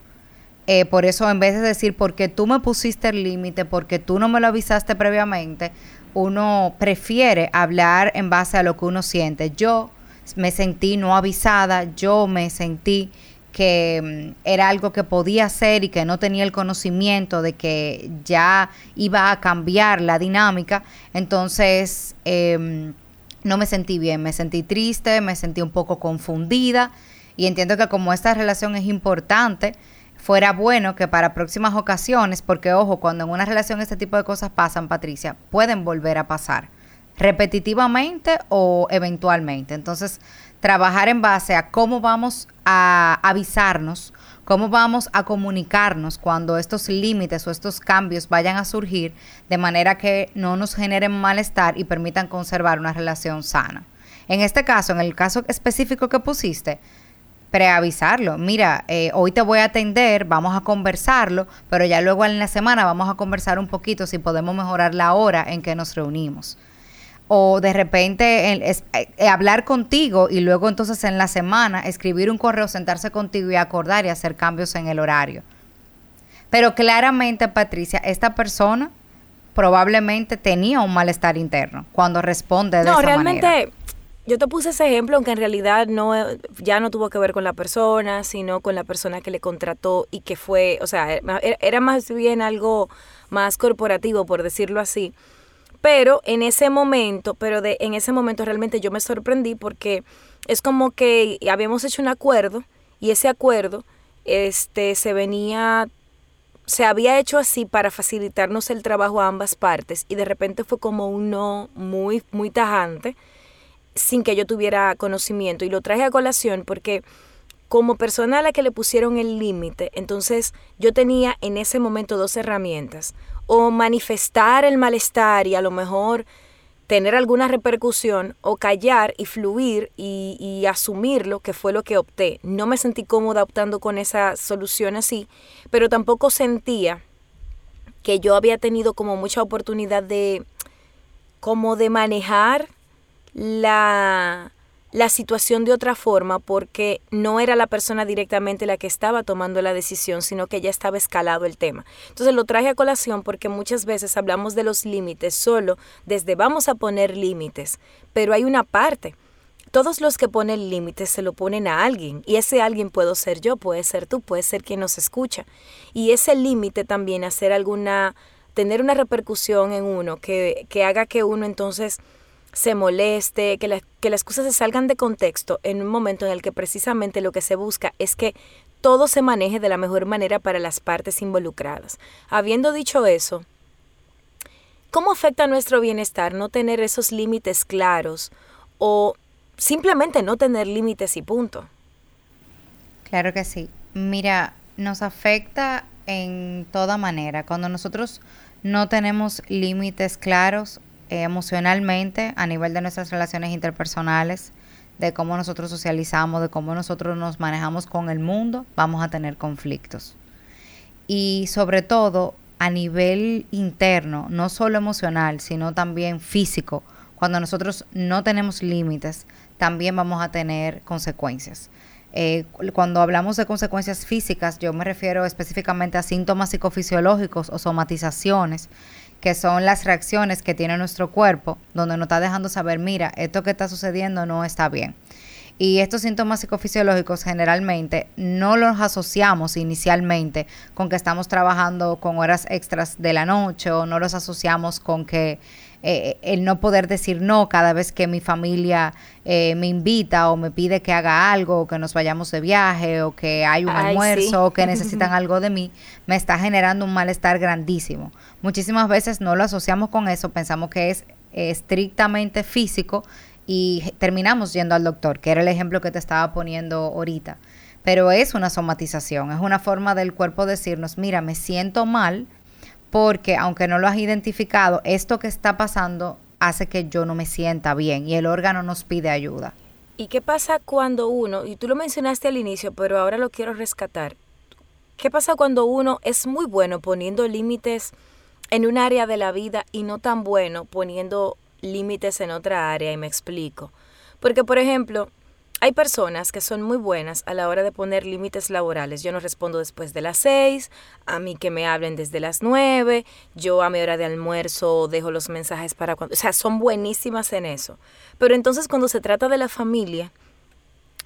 Eh, por eso, en vez de decir, porque tú me pusiste el límite, porque tú no me lo avisaste previamente, uno prefiere hablar en base a lo que uno siente. Yo me sentí no avisada, yo me sentí que mm, era algo que podía hacer y que no tenía el conocimiento de que ya iba a cambiar la dinámica, entonces em, no me sentí bien, me sentí triste, me sentí un poco confundida y entiendo que como esta relación es importante, fuera bueno que para próximas ocasiones, porque ojo, cuando en una relación este tipo de cosas pasan, Patricia, pueden volver a pasar repetitivamente o eventualmente. Entonces, trabajar en base a cómo vamos a avisarnos, cómo vamos a comunicarnos cuando estos límites o estos cambios vayan a surgir de manera que no nos generen malestar y permitan conservar una relación sana. En este caso, en el caso específico que pusiste, preavisarlo. Mira, eh, hoy te voy a atender, vamos a conversarlo, pero ya luego en la semana vamos a conversar un poquito si podemos mejorar la hora en que nos reunimos o de repente eh, hablar contigo y luego entonces en la semana escribir un correo, sentarse contigo y acordar y hacer cambios en el horario. Pero claramente, Patricia, esta persona probablemente tenía un malestar interno cuando responde de no, esa realmente, manera. Yo te puse ese ejemplo, aunque en realidad no ya no tuvo que ver con la persona, sino con la persona que le contrató y que fue, o sea, era más bien algo más corporativo, por decirlo así pero en ese momento, pero de, en ese momento realmente yo me sorprendí porque es como que habíamos hecho un acuerdo y ese acuerdo este, se venía, se había hecho así para facilitarnos el trabajo a ambas partes y de repente fue como un no muy, muy tajante sin que yo tuviera conocimiento. Y lo traje a colación porque como persona a la que le pusieron el límite, entonces yo tenía en ese momento dos herramientas o manifestar el malestar y a lo mejor tener alguna repercusión o callar y fluir y, y, asumirlo, que fue lo que opté. No me sentí cómoda optando con esa solución así, pero tampoco sentía que yo había tenido como mucha oportunidad de como de manejar la la situación de otra forma porque no era la persona directamente la que estaba tomando la decisión, sino que ya estaba escalado el tema. Entonces lo traje a colación porque muchas veces hablamos de los límites solo desde vamos a poner límites, pero hay una parte. Todos los que ponen límites se lo ponen a alguien y ese alguien puedo ser yo, puede ser tú, puede ser quien nos escucha. Y ese límite también hacer alguna, tener una repercusión en uno que, que haga que uno entonces se moleste, que, que las cosas se salgan de contexto en un momento en el que precisamente lo que se busca es que todo se maneje de la mejor manera para las partes involucradas. Habiendo dicho eso, ¿cómo afecta nuestro bienestar no tener esos límites claros o simplemente no tener límites y punto? Claro que sí. Mira, nos afecta en toda manera. Cuando nosotros no tenemos límites claros, emocionalmente a nivel de nuestras relaciones interpersonales, de cómo nosotros socializamos, de cómo nosotros nos manejamos con el mundo, vamos a tener conflictos. Y sobre todo a nivel interno, no solo emocional, sino también físico, cuando nosotros no tenemos límites, también vamos a tener consecuencias. Eh, cuando hablamos de consecuencias físicas, yo me refiero específicamente a síntomas psicofisiológicos o somatizaciones que son las reacciones que tiene nuestro cuerpo, donde nos está dejando saber, mira, esto que está sucediendo no está bien. Y estos síntomas psicofisiológicos generalmente no los asociamos inicialmente con que estamos trabajando con horas extras de la noche o no los asociamos con que eh, el no poder decir no cada vez que mi familia eh, me invita o me pide que haga algo, o que nos vayamos de viaje, o que hay un almuerzo, o que necesitan algo de mí, me está generando un malestar grandísimo. Muchísimas veces no lo asociamos con eso, pensamos que es estrictamente físico y terminamos yendo al doctor, que era el ejemplo que te estaba poniendo ahorita. Pero es una somatización, es una forma del cuerpo decirnos, mira, me siento mal, porque aunque no lo has identificado, esto que está pasando hace que yo no me sienta bien y el órgano nos pide ayuda. ¿Y qué pasa cuando uno, y tú lo mencionaste al inicio, pero ahora lo quiero rescatar, qué pasa cuando uno es muy bueno poniendo límites en un área de la vida y no tan bueno poniendo límites en otra área? Y me explico. Porque, por ejemplo, hay personas que son muy buenas a la hora de poner límites laborales. Yo no respondo después de las seis, a mí que me hablen desde las nueve, yo a mi hora de almuerzo dejo los mensajes para cuando... O sea, son buenísimas en eso. Pero entonces cuando se trata de la familia,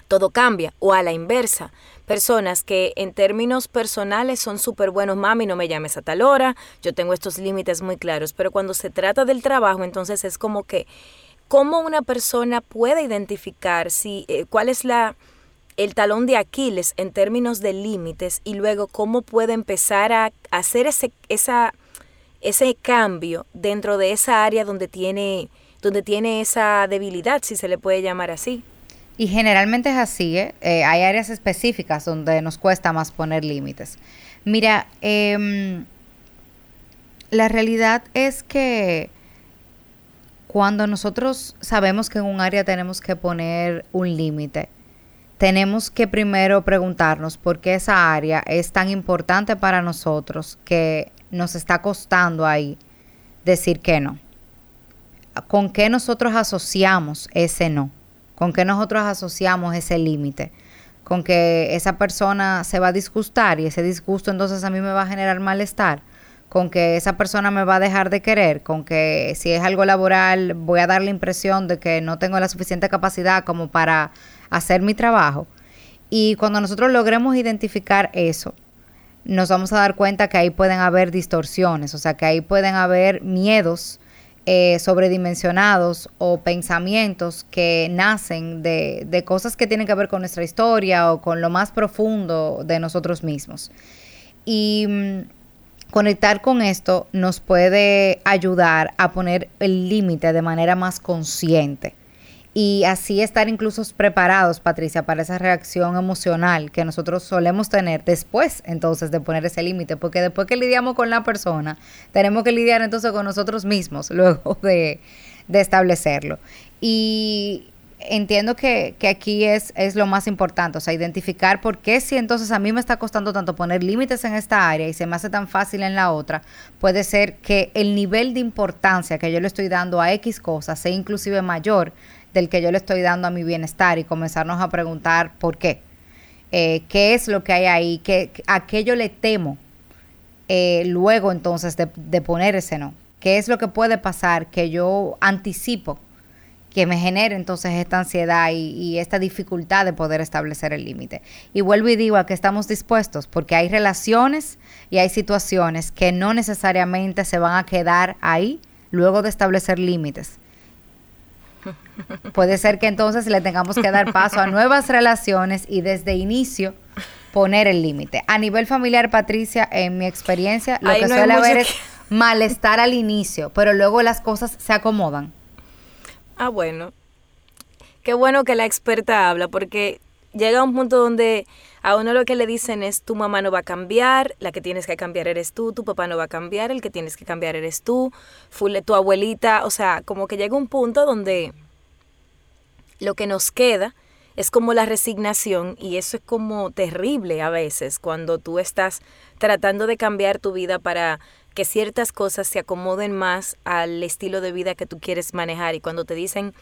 todo cambia. O a la inversa, personas que en términos personales son súper buenos, mami, no me llames a tal hora, yo tengo estos límites muy claros. Pero cuando se trata del trabajo, entonces es como que ¿Cómo una persona puede identificar si, eh, cuál es la, el talón de Aquiles en términos de límites y luego cómo puede empezar a hacer ese, esa, ese cambio dentro de esa área donde tiene donde tiene esa debilidad, si se le puede llamar así. Y generalmente es así, ¿eh? Eh, hay áreas específicas donde nos cuesta más poner límites. Mira, em, la realidad es que cuando nosotros sabemos que en un área tenemos que poner un límite, tenemos que primero preguntarnos por qué esa área es tan importante para nosotros que nos está costando ahí decir que no. ¿Con qué nosotros asociamos ese no? ¿Con qué nosotros asociamos ese límite? Con que esa persona se va a disgustar y ese disgusto entonces a mí me va a generar malestar. Con que esa persona me va a dejar de querer. Con que si es algo laboral voy a dar la impresión de que no tengo la suficiente capacidad como para hacer mi trabajo. Y cuando nosotros logremos identificar eso, nos vamos a dar cuenta que ahí pueden haber distorsiones, o sea, que ahí pueden haber miedos eh, sobredimensionados o pensamientos que nacen de, de cosas que tienen que ver con nuestra historia o con lo más profundo de nosotros mismos. Y mm, conectar con esto nos puede ayudar a poner el límite de manera más consciente y así estar incluso preparados, Patricia, para esa reacción emocional que nosotros solemos tener después entonces de poner ese límite, porque después que lidiamos con la persona, tenemos que lidiar entonces con nosotros mismos luego de, establecerlo. Y entiendo que, que, aquí es, es lo más importante, o sea, identificar por qué si entonces a mí me está costando tanto poner límites en esta área y se me hace tan fácil en la otra, puede ser que el nivel de importancia que yo le estoy dando a X cosas sea inclusive mayor del que yo le estoy dando a mi bienestar y comenzarnos a preguntar por qué. Eh, ¿Qué es lo que hay ahí? ¿Qué, ¿A qué yo le temo eh, luego entonces de, de poner ese no? ¿Qué es lo que puede pasar que yo anticipo que me genere entonces esta ansiedad y, y, esta dificultad de poder establecer el límite. Y vuelvo y digo a que estamos dispuestos, porque hay relaciones y hay situaciones que no necesariamente se van a quedar ahí luego de establecer límites. Puede ser que entonces le tengamos que dar paso a nuevas relaciones y desde inicio poner el límite. A nivel familiar, Patricia, en mi experiencia, lo que suele haber es malestar al inicio, pero luego las cosas se acomodan. Ah, bueno. Qué bueno que la experta habla, porque llega un punto donde a uno lo que le dicen es tu mamá no va a cambiar, la que tienes que cambiar eres tú, tu papá no va a cambiar, el que tienes que cambiar eres tú, tu abuelita, o sea, como que llega un punto donde lo que nos queda es como la resignación y eso es como terrible a veces cuando tú estás tratando de cambiar tu vida para que ciertas cosas se acomoden más al estilo de vida que tú quieres manejar y cuando te dicen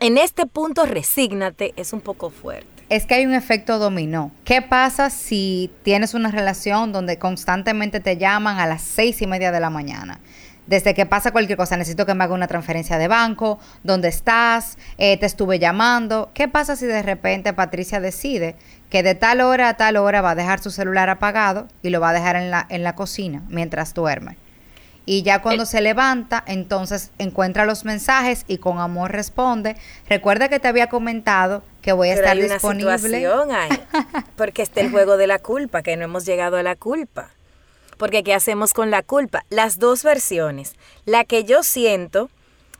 en este punto resígnate es un poco fuerte. Es que hay un efecto dominó. ¿Qué pasa si tienes una relación donde constantemente te llaman a las seis y media de la mañana? Desde que pasa cualquier cosa, necesito que me haga una transferencia de banco, ¿dónde estás? Eh, te estuve llamando. ¿Qué pasa si de repente Patricia decide que de tal hora a tal hora va a dejar su celular apagado y lo va a dejar en la, en la cocina mientras duerme? Y ya cuando se levanta, entonces encuentra los mensajes y con amor responde. Recuerda que te había comentado que voy a estar hay disponible. Porque está el juego de la culpa, que no hemos llegado a la culpa. Porque ¿qué hacemos con la culpa? Las dos versiones. La que yo siento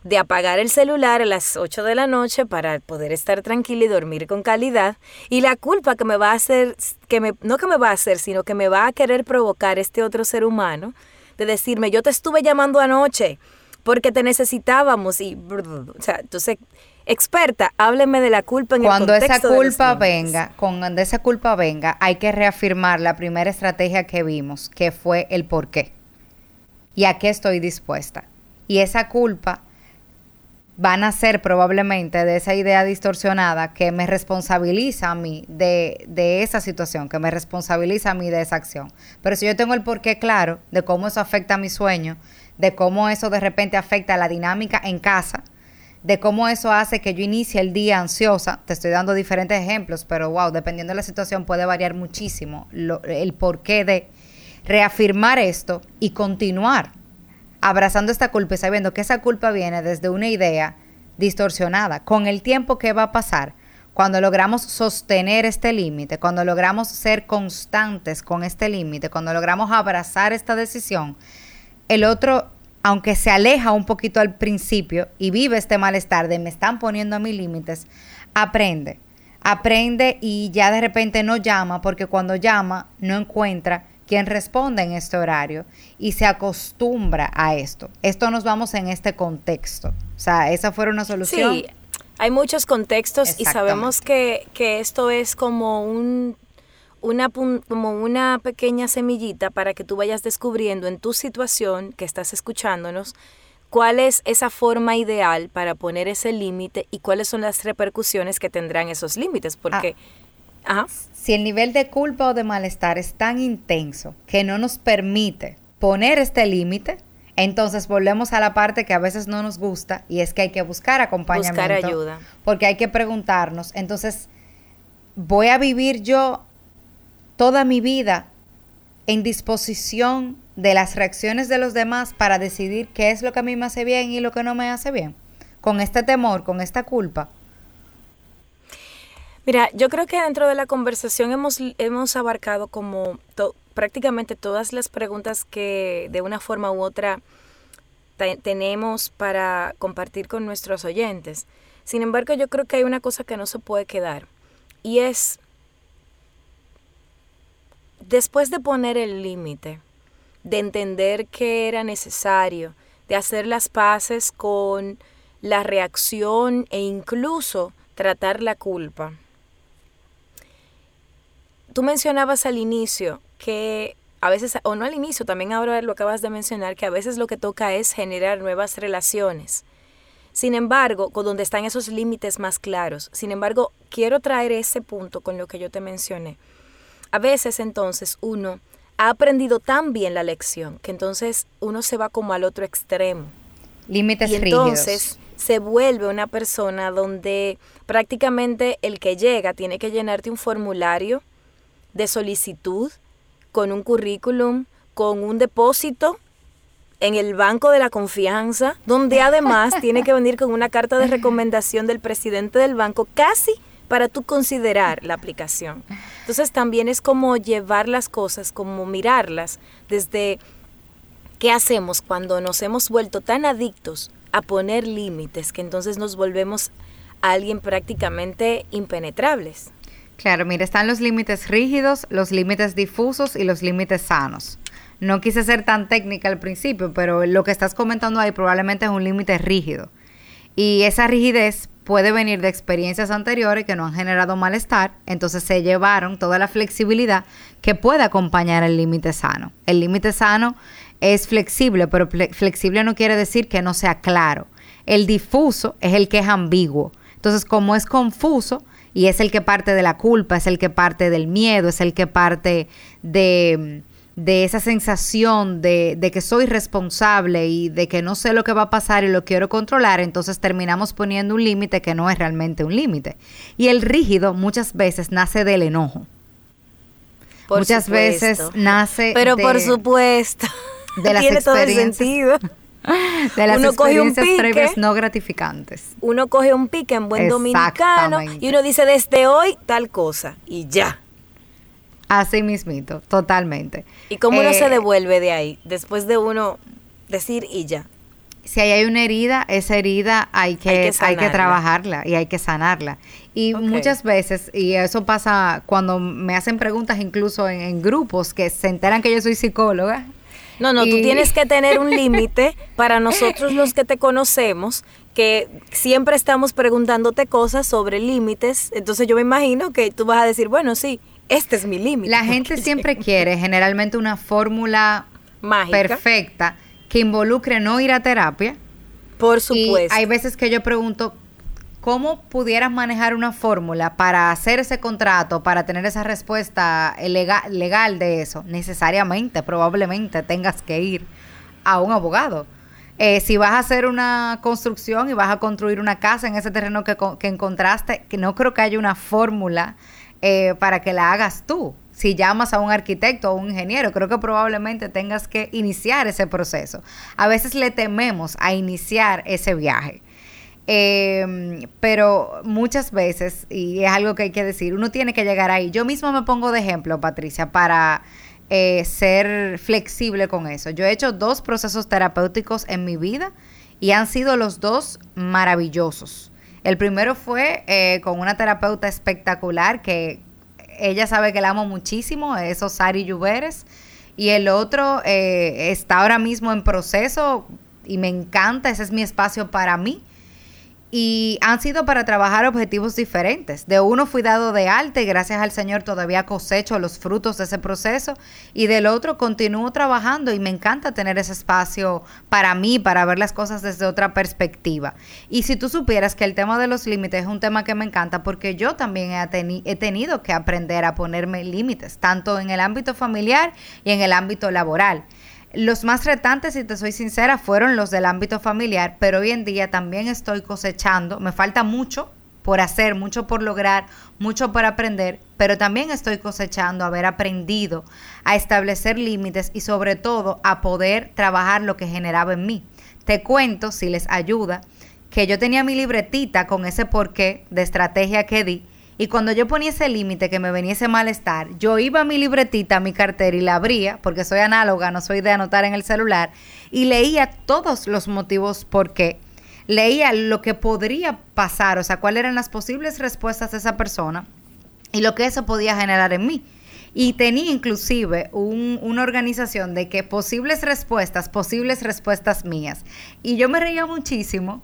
de apagar el celular a las 8 de la noche para poder estar tranquila y dormir con calidad y la culpa que me va a hacer que me no que me va a hacer, sino que me va a querer provocar este otro ser humano de decirme, "Yo te estuve llamando anoche porque te necesitábamos" y o sea, entonces experta, hábleme de la culpa en cuando el esa culpa venga, cuando esa culpa venga, hay que reafirmar la primera estrategia que vimos, que fue el por qué. Y a qué estoy dispuesta. Y esa culpa va a nacer probablemente de esa idea distorsionada que me responsabiliza a mí de, de, esa situación, que me responsabiliza a mí de esa acción. Pero si yo tengo el porqué claro de cómo eso afecta a mi sueño, de cómo eso de repente afecta a la dinámica en casa, de cómo eso hace que yo inicie el día ansiosa. Te estoy dando diferentes ejemplos, pero wow, dependiendo de la situación puede variar muchísimo el porqué de reafirmar esto y continuar abrazando esta culpa y sabiendo que esa culpa viene desde una idea distorsionada. Con el tiempo que va a pasar, cuando logramos sostener este límite, cuando logramos ser constantes con este límite, cuando logramos abrazar esta decisión, el otro aunque se aleja un poquito al principio y vive este malestar de me están poniendo a mis límites, aprende. Aprende y ya de repente no llama porque cuando llama no encuentra quien responde en este horario y se acostumbra a esto. Esto nos vamos en este contexto. O sea, esa fue una solución. Sí, hay muchos contextos y sabemos que, que esto es como un una, como una pequeña semillita para que tú vayas descubriendo en tu situación que estás escuchándonos cuál es esa forma ideal para poner ese límite y cuáles son las repercusiones que tendrán esos límites, porque... Ah, si el nivel de culpa o de malestar es tan intenso que no nos permite poner este límite, entonces volvemos a la parte que a veces no nos gusta y es que hay que buscar acompañamiento. Buscar ayuda. Porque hay que preguntarnos, entonces, ¿voy a vivir yo toda mi vida en disposición de las reacciones de los demás para decidir qué es lo que a mí me hace bien y lo que no me hace bien? Con este temor, con esta culpa. Mira, yo creo que dentro de la conversación hemos, hemos abarcado como prácticamente todas las preguntas que de una forma u otra tenemos para compartir con nuestros oyentes. Sin embargo, yo creo que hay una cosa que no se puede quedar y es después de poner el límite, de entender que era necesario, de hacer las paces con la reacción e incluso tratar la culpa. Tú mencionabas al inicio que a veces, o no al inicio, también ahora lo acabas de mencionar, que a veces lo que toca es generar nuevas relaciones. Sin embargo, con donde están esos límites más claros. Sin embargo, quiero traer ese punto con lo que yo te mencioné a veces entonces uno ha aprendido tan bien la lección que entonces uno se va como al otro extremo. Límites y entonces se vuelve una persona donde prácticamente el que llega tiene que llenarte un formulario de solicitud con un currículum, con un depósito en el banco de la confianza, donde además tiene que venir con una carta de recomendación del presidente del banco casi para tú considerar la aplicación. Entonces también es como llevar las cosas, como mirarlas desde qué hacemos cuando nos hemos vuelto tan adictos a poner límites que entonces nos volvemos a alguien prácticamente impenetrables. Claro, mire, están los límites rígidos, los límites difusos y los límites sanos. No quise ser tan técnica al principio, pero lo que estás comentando ahí probablemente es un límite rígido. Y esa rigidez puede venir de experiencias anteriores que no han generado malestar, entonces se llevaron toda la flexibilidad que puede acompañar el límite sano. El límite sano es flexible, pero flexible no quiere decir que no sea claro. El difuso es el que es ambiguo. Entonces, como es confuso y es el que parte de la culpa, es el que parte del miedo, es el que parte de de esa sensación de, de, que soy responsable y de que no sé lo que va a pasar y lo quiero controlar, entonces terminamos poniendo un límite que no es realmente un límite. Y el rígido muchas veces nace del enojo. muchas veces nace Pero por supuesto. De las Tiene todo el sentido. De las uno experiencias previas no gratificantes. Uno coge un pique en buen dominicano y uno dice desde hoy tal cosa y ya. Así mismito, totalmente. ¿Y cómo uno se eh, devuelve de ahí? Después de uno decir y ya. Si hay una herida, esa herida hay que, hay que, trabajarla y hay que sanarla. Y muchas veces, y eso pasa cuando me hacen preguntas incluso en, grupos que se enteran que yo soy psicóloga, no, no, tú tienes que tener un límite para nosotros los que te conocemos, que siempre estamos preguntándote cosas sobre límites. Entonces yo me imagino que tú vas a decir, bueno, sí, este es mi límite. La gente siempre quiere generalmente una fórmula perfecta que involucre no ir a terapia. Por supuesto. Y hay veces que yo pregunto, ¿cómo pudieras manejar una fórmula para hacer ese contrato, para tener esa respuesta legal, de eso? Necesariamente, probablemente tengas que ir a un abogado. Eh, si vas a hacer una construcción y vas a construir una casa en ese terreno que, que encontraste, que no creo que haya una fórmula eh, para que la hagas tú. Si llamas a un arquitecto o un ingeniero, creo que probablemente tengas que iniciar ese proceso. A veces le tememos a iniciar ese viaje. Em, pero muchas veces, y es algo que hay que decir, uno tiene que llegar ahí. Yo mismo me pongo de ejemplo, Patricia, para eh, ser flexible con eso. Yo he hecho dos procesos terapéuticos en mi vida y han sido los dos maravillosos. El primero fue eh, con una terapeuta espectacular que ella sabe que la amo muchísimo, es Osari Lluveres. Y el otro eh, está ahora mismo en proceso y me encanta, ese es mi espacio para mí y han sido para trabajar objetivos diferentes. De uno fui dado de alta y gracias al Señor todavía cosecho los frutos de ese proceso y del otro continúo trabajando y me encanta tener ese espacio para mí, para ver las cosas desde otra perspectiva. Y si tú supieras que el tema de los límites es un tema que me encanta porque yo también he, he tenido que aprender a ponerme límites, tanto en el ámbito familiar y en el ámbito laboral. Los más retantes, si te soy sincera, fueron los del ámbito familiar, pero hoy en día también estoy cosechando, me falta mucho por hacer, mucho por lograr, mucho por aprender, pero también estoy cosechando haber aprendido a establecer límites y sobre todo a poder trabajar lo que generaba en mí. Te cuento, si les ayuda, que yo tenía mi libretita con ese porqué de estrategia que di y cuando yo ponía ese límite que me venía ese malestar, yo iba a mi libretita, a mi cartera y la abría, porque soy análoga, no soy de anotar en el celular, y leía todos los motivos por qué. Leía lo que podría pasar, o sea, cuáles eran las posibles respuestas de esa persona y lo que eso podía generar en mí. Y tenía inclusive una organización de que posibles respuestas, posibles respuestas mías. Y yo me reía muchísimo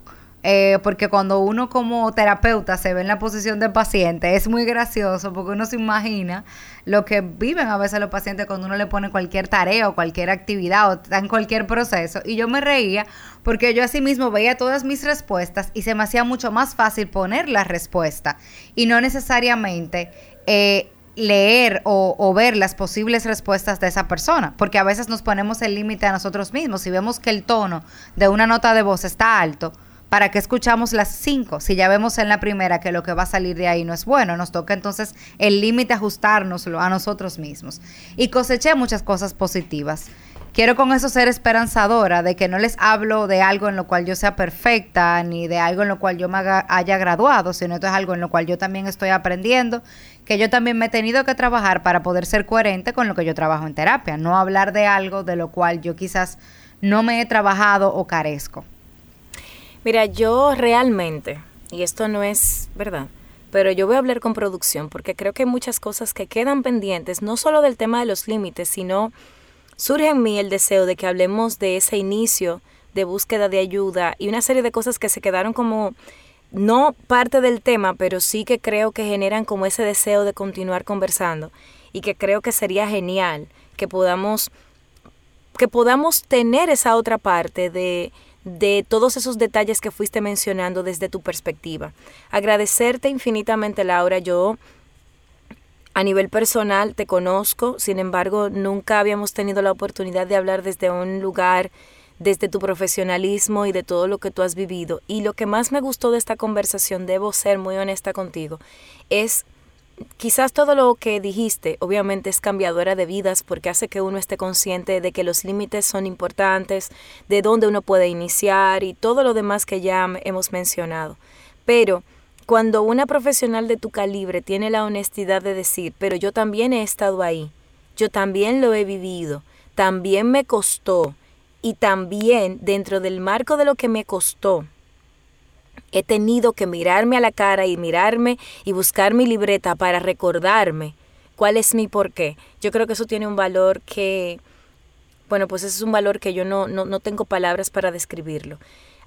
eh, porque cuando uno como terapeuta se ve en la posición del paciente, es muy gracioso porque uno se imagina lo que viven a veces los pacientes cuando uno le pone cualquier tarea o cualquier actividad o está en cualquier proceso. Y yo me reía porque yo así mismo veía todas mis respuestas y se me hacía mucho más fácil poner la respuesta y no necesariamente... Eh, leer o, o, ver las posibles respuestas de esa persona, porque a veces nos ponemos el límite a nosotros mismos. Si vemos que el tono de una nota de voz está alto, ¿Para qué escuchamos las cinco? Si ya vemos en la primera que lo que va a salir de ahí no es bueno, nos toca entonces el límite ajustárnoslo a nosotros mismos. Y coseché muchas cosas positivas. Quiero con eso ser esperanzadora de que no les hablo de algo en lo cual yo sea perfecta, ni de algo en lo cual yo me haya graduado, sino esto es algo en lo cual yo también estoy aprendiendo, que yo también me he tenido que trabajar para poder ser coherente con lo que yo trabajo en terapia, no hablar de algo de lo cual yo quizás no me he trabajado o carezco. Mira, yo realmente, y esto no es verdad, pero yo voy a hablar con producción porque creo que hay muchas cosas que quedan pendientes, no solo del tema de los límites, sino surge en mí el deseo de que hablemos de ese inicio de búsqueda de ayuda y una serie de cosas que se quedaron como no parte del tema, pero sí que creo que generan como ese deseo de continuar conversando y que creo que sería genial que podamos que podamos tener esa otra parte de de todos esos detalles que fuiste mencionando desde tu perspectiva. Agradecerte infinitamente, Laura. Yo a nivel personal te conozco, sin embargo, nunca habíamos tenido la oportunidad de hablar desde un lugar, desde tu profesionalismo y de todo lo que tú has vivido. Y lo que más me gustó de esta conversación, debo ser muy honesta contigo, es quizás todo lo que dijiste obviamente es cambiadora de vidas porque hace que uno esté consciente de que los límites son importantes, de dónde uno puede iniciar y todo lo demás que ya hemos mencionado. Pero cuando una profesional de tu calibre tiene la honestidad de decir, pero yo también he estado ahí, yo también lo he vivido, también me costó y también dentro del marco de lo que me costó, he tenido que mirarme a la cara y mirarme y buscar mi libreta para recordarme cuál es mi porqué. Yo creo que eso tiene un valor que, bueno, pues ese es un valor que yo no, no, tengo palabras para describirlo.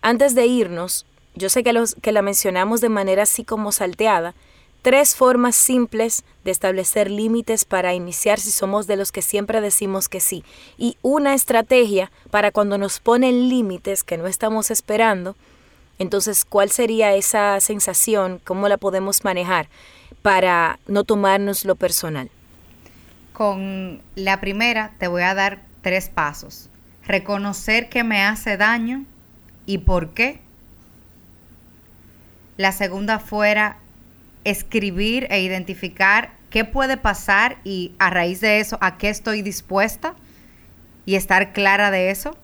Antes de irnos, yo sé que, los, que la mencionamos de manera así como salteada, tres formas simples de establecer límites para iniciar si somos de los que siempre decimos que sí, y una estrategia para cuando nos ponen límites que no estamos esperando, entonces, ¿cuál sería esa sensación? ¿Cómo la podemos manejar para no tomarnos lo personal? Con la primera te voy a dar tres pasos. Reconocer que me hace daño y por qué. La segunda fuera escribir e identificar qué puede pasar y a raíz de eso a qué estoy dispuesta y estar clara de eso.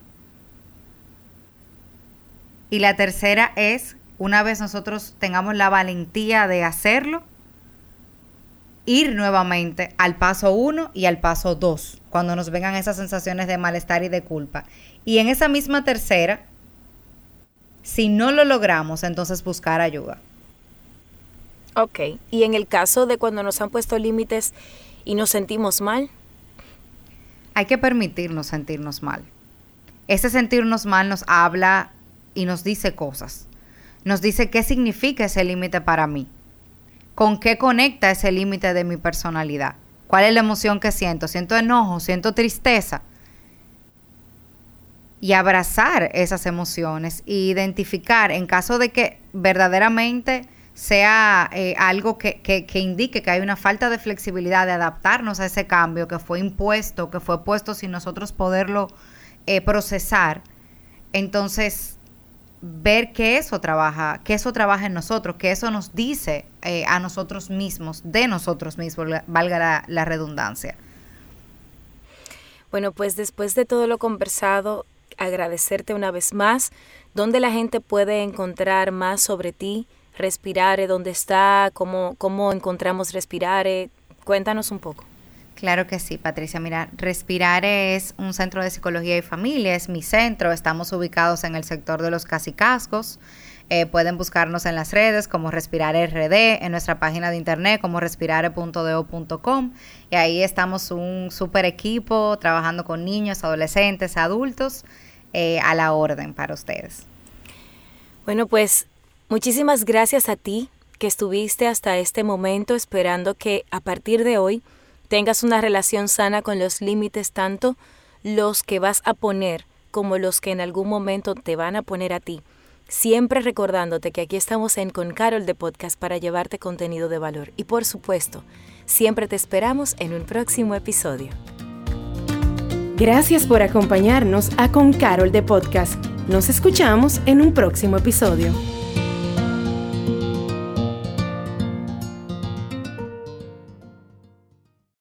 Y la tercera es, una vez nosotros tengamos la valentía de hacerlo, ir nuevamente al paso 1 y al paso 2, cuando nos vengan esas sensaciones de malestar y de culpa. Y en esa misma tercera, si no lo logramos, entonces buscar ayuda. Ok, y en el caso de cuando nos han puesto límites y nos sentimos mal. Hay que permitirnos sentirnos mal. Ese sentirnos mal nos habla y nos dice cosas. Nos dice qué significa ese límite para mí. ¿Con qué conecta ese límite de mi personalidad? ¿Cuál es la emoción que siento? ¿Siento enojo? ¿Siento tristeza? Y abrazar esas emociones e identificar en caso de que verdaderamente sea eh, algo que, que, indique que hay una falta de flexibilidad de adaptarnos a ese cambio que fue impuesto, que fue puesto sin nosotros poderlo eh, procesar, entonces ver que eso trabaja, que eso trabaja en nosotros, que eso nos dice eh, a nosotros mismos, de nosotros mismos, valga la, redundancia. Bueno, pues después de todo lo conversado, agradecerte una vez más, ¿dónde la gente puede encontrar más sobre ti? Respirare, dónde está, cómo, cómo encontramos Respirare. Cuéntanos un poco. Claro que sí, Patricia. Mira, Respirare es un centro de psicología y familia, es mi centro. Estamos ubicados en el sector de los casicascos. Eh, pueden buscarnos en las redes como Respirare RD, en nuestra página de internet como respirare.do.com. Y ahí estamos un super equipo trabajando con niños, adolescentes, adultos, eh, a la orden para ustedes. Bueno, pues Muchísimas gracias a ti que estuviste hasta este momento esperando que a partir de hoy tengas una relación sana con los límites, tanto los que vas a poner como los que en algún momento te van a poner a ti. Siempre recordándote que aquí estamos en Con Carol de Podcast para llevarte contenido de valor. Y por supuesto, siempre te esperamos en un próximo episodio. Gracias por acompañarnos a Con Carol de Podcast. Nos escuchamos en un próximo episodio.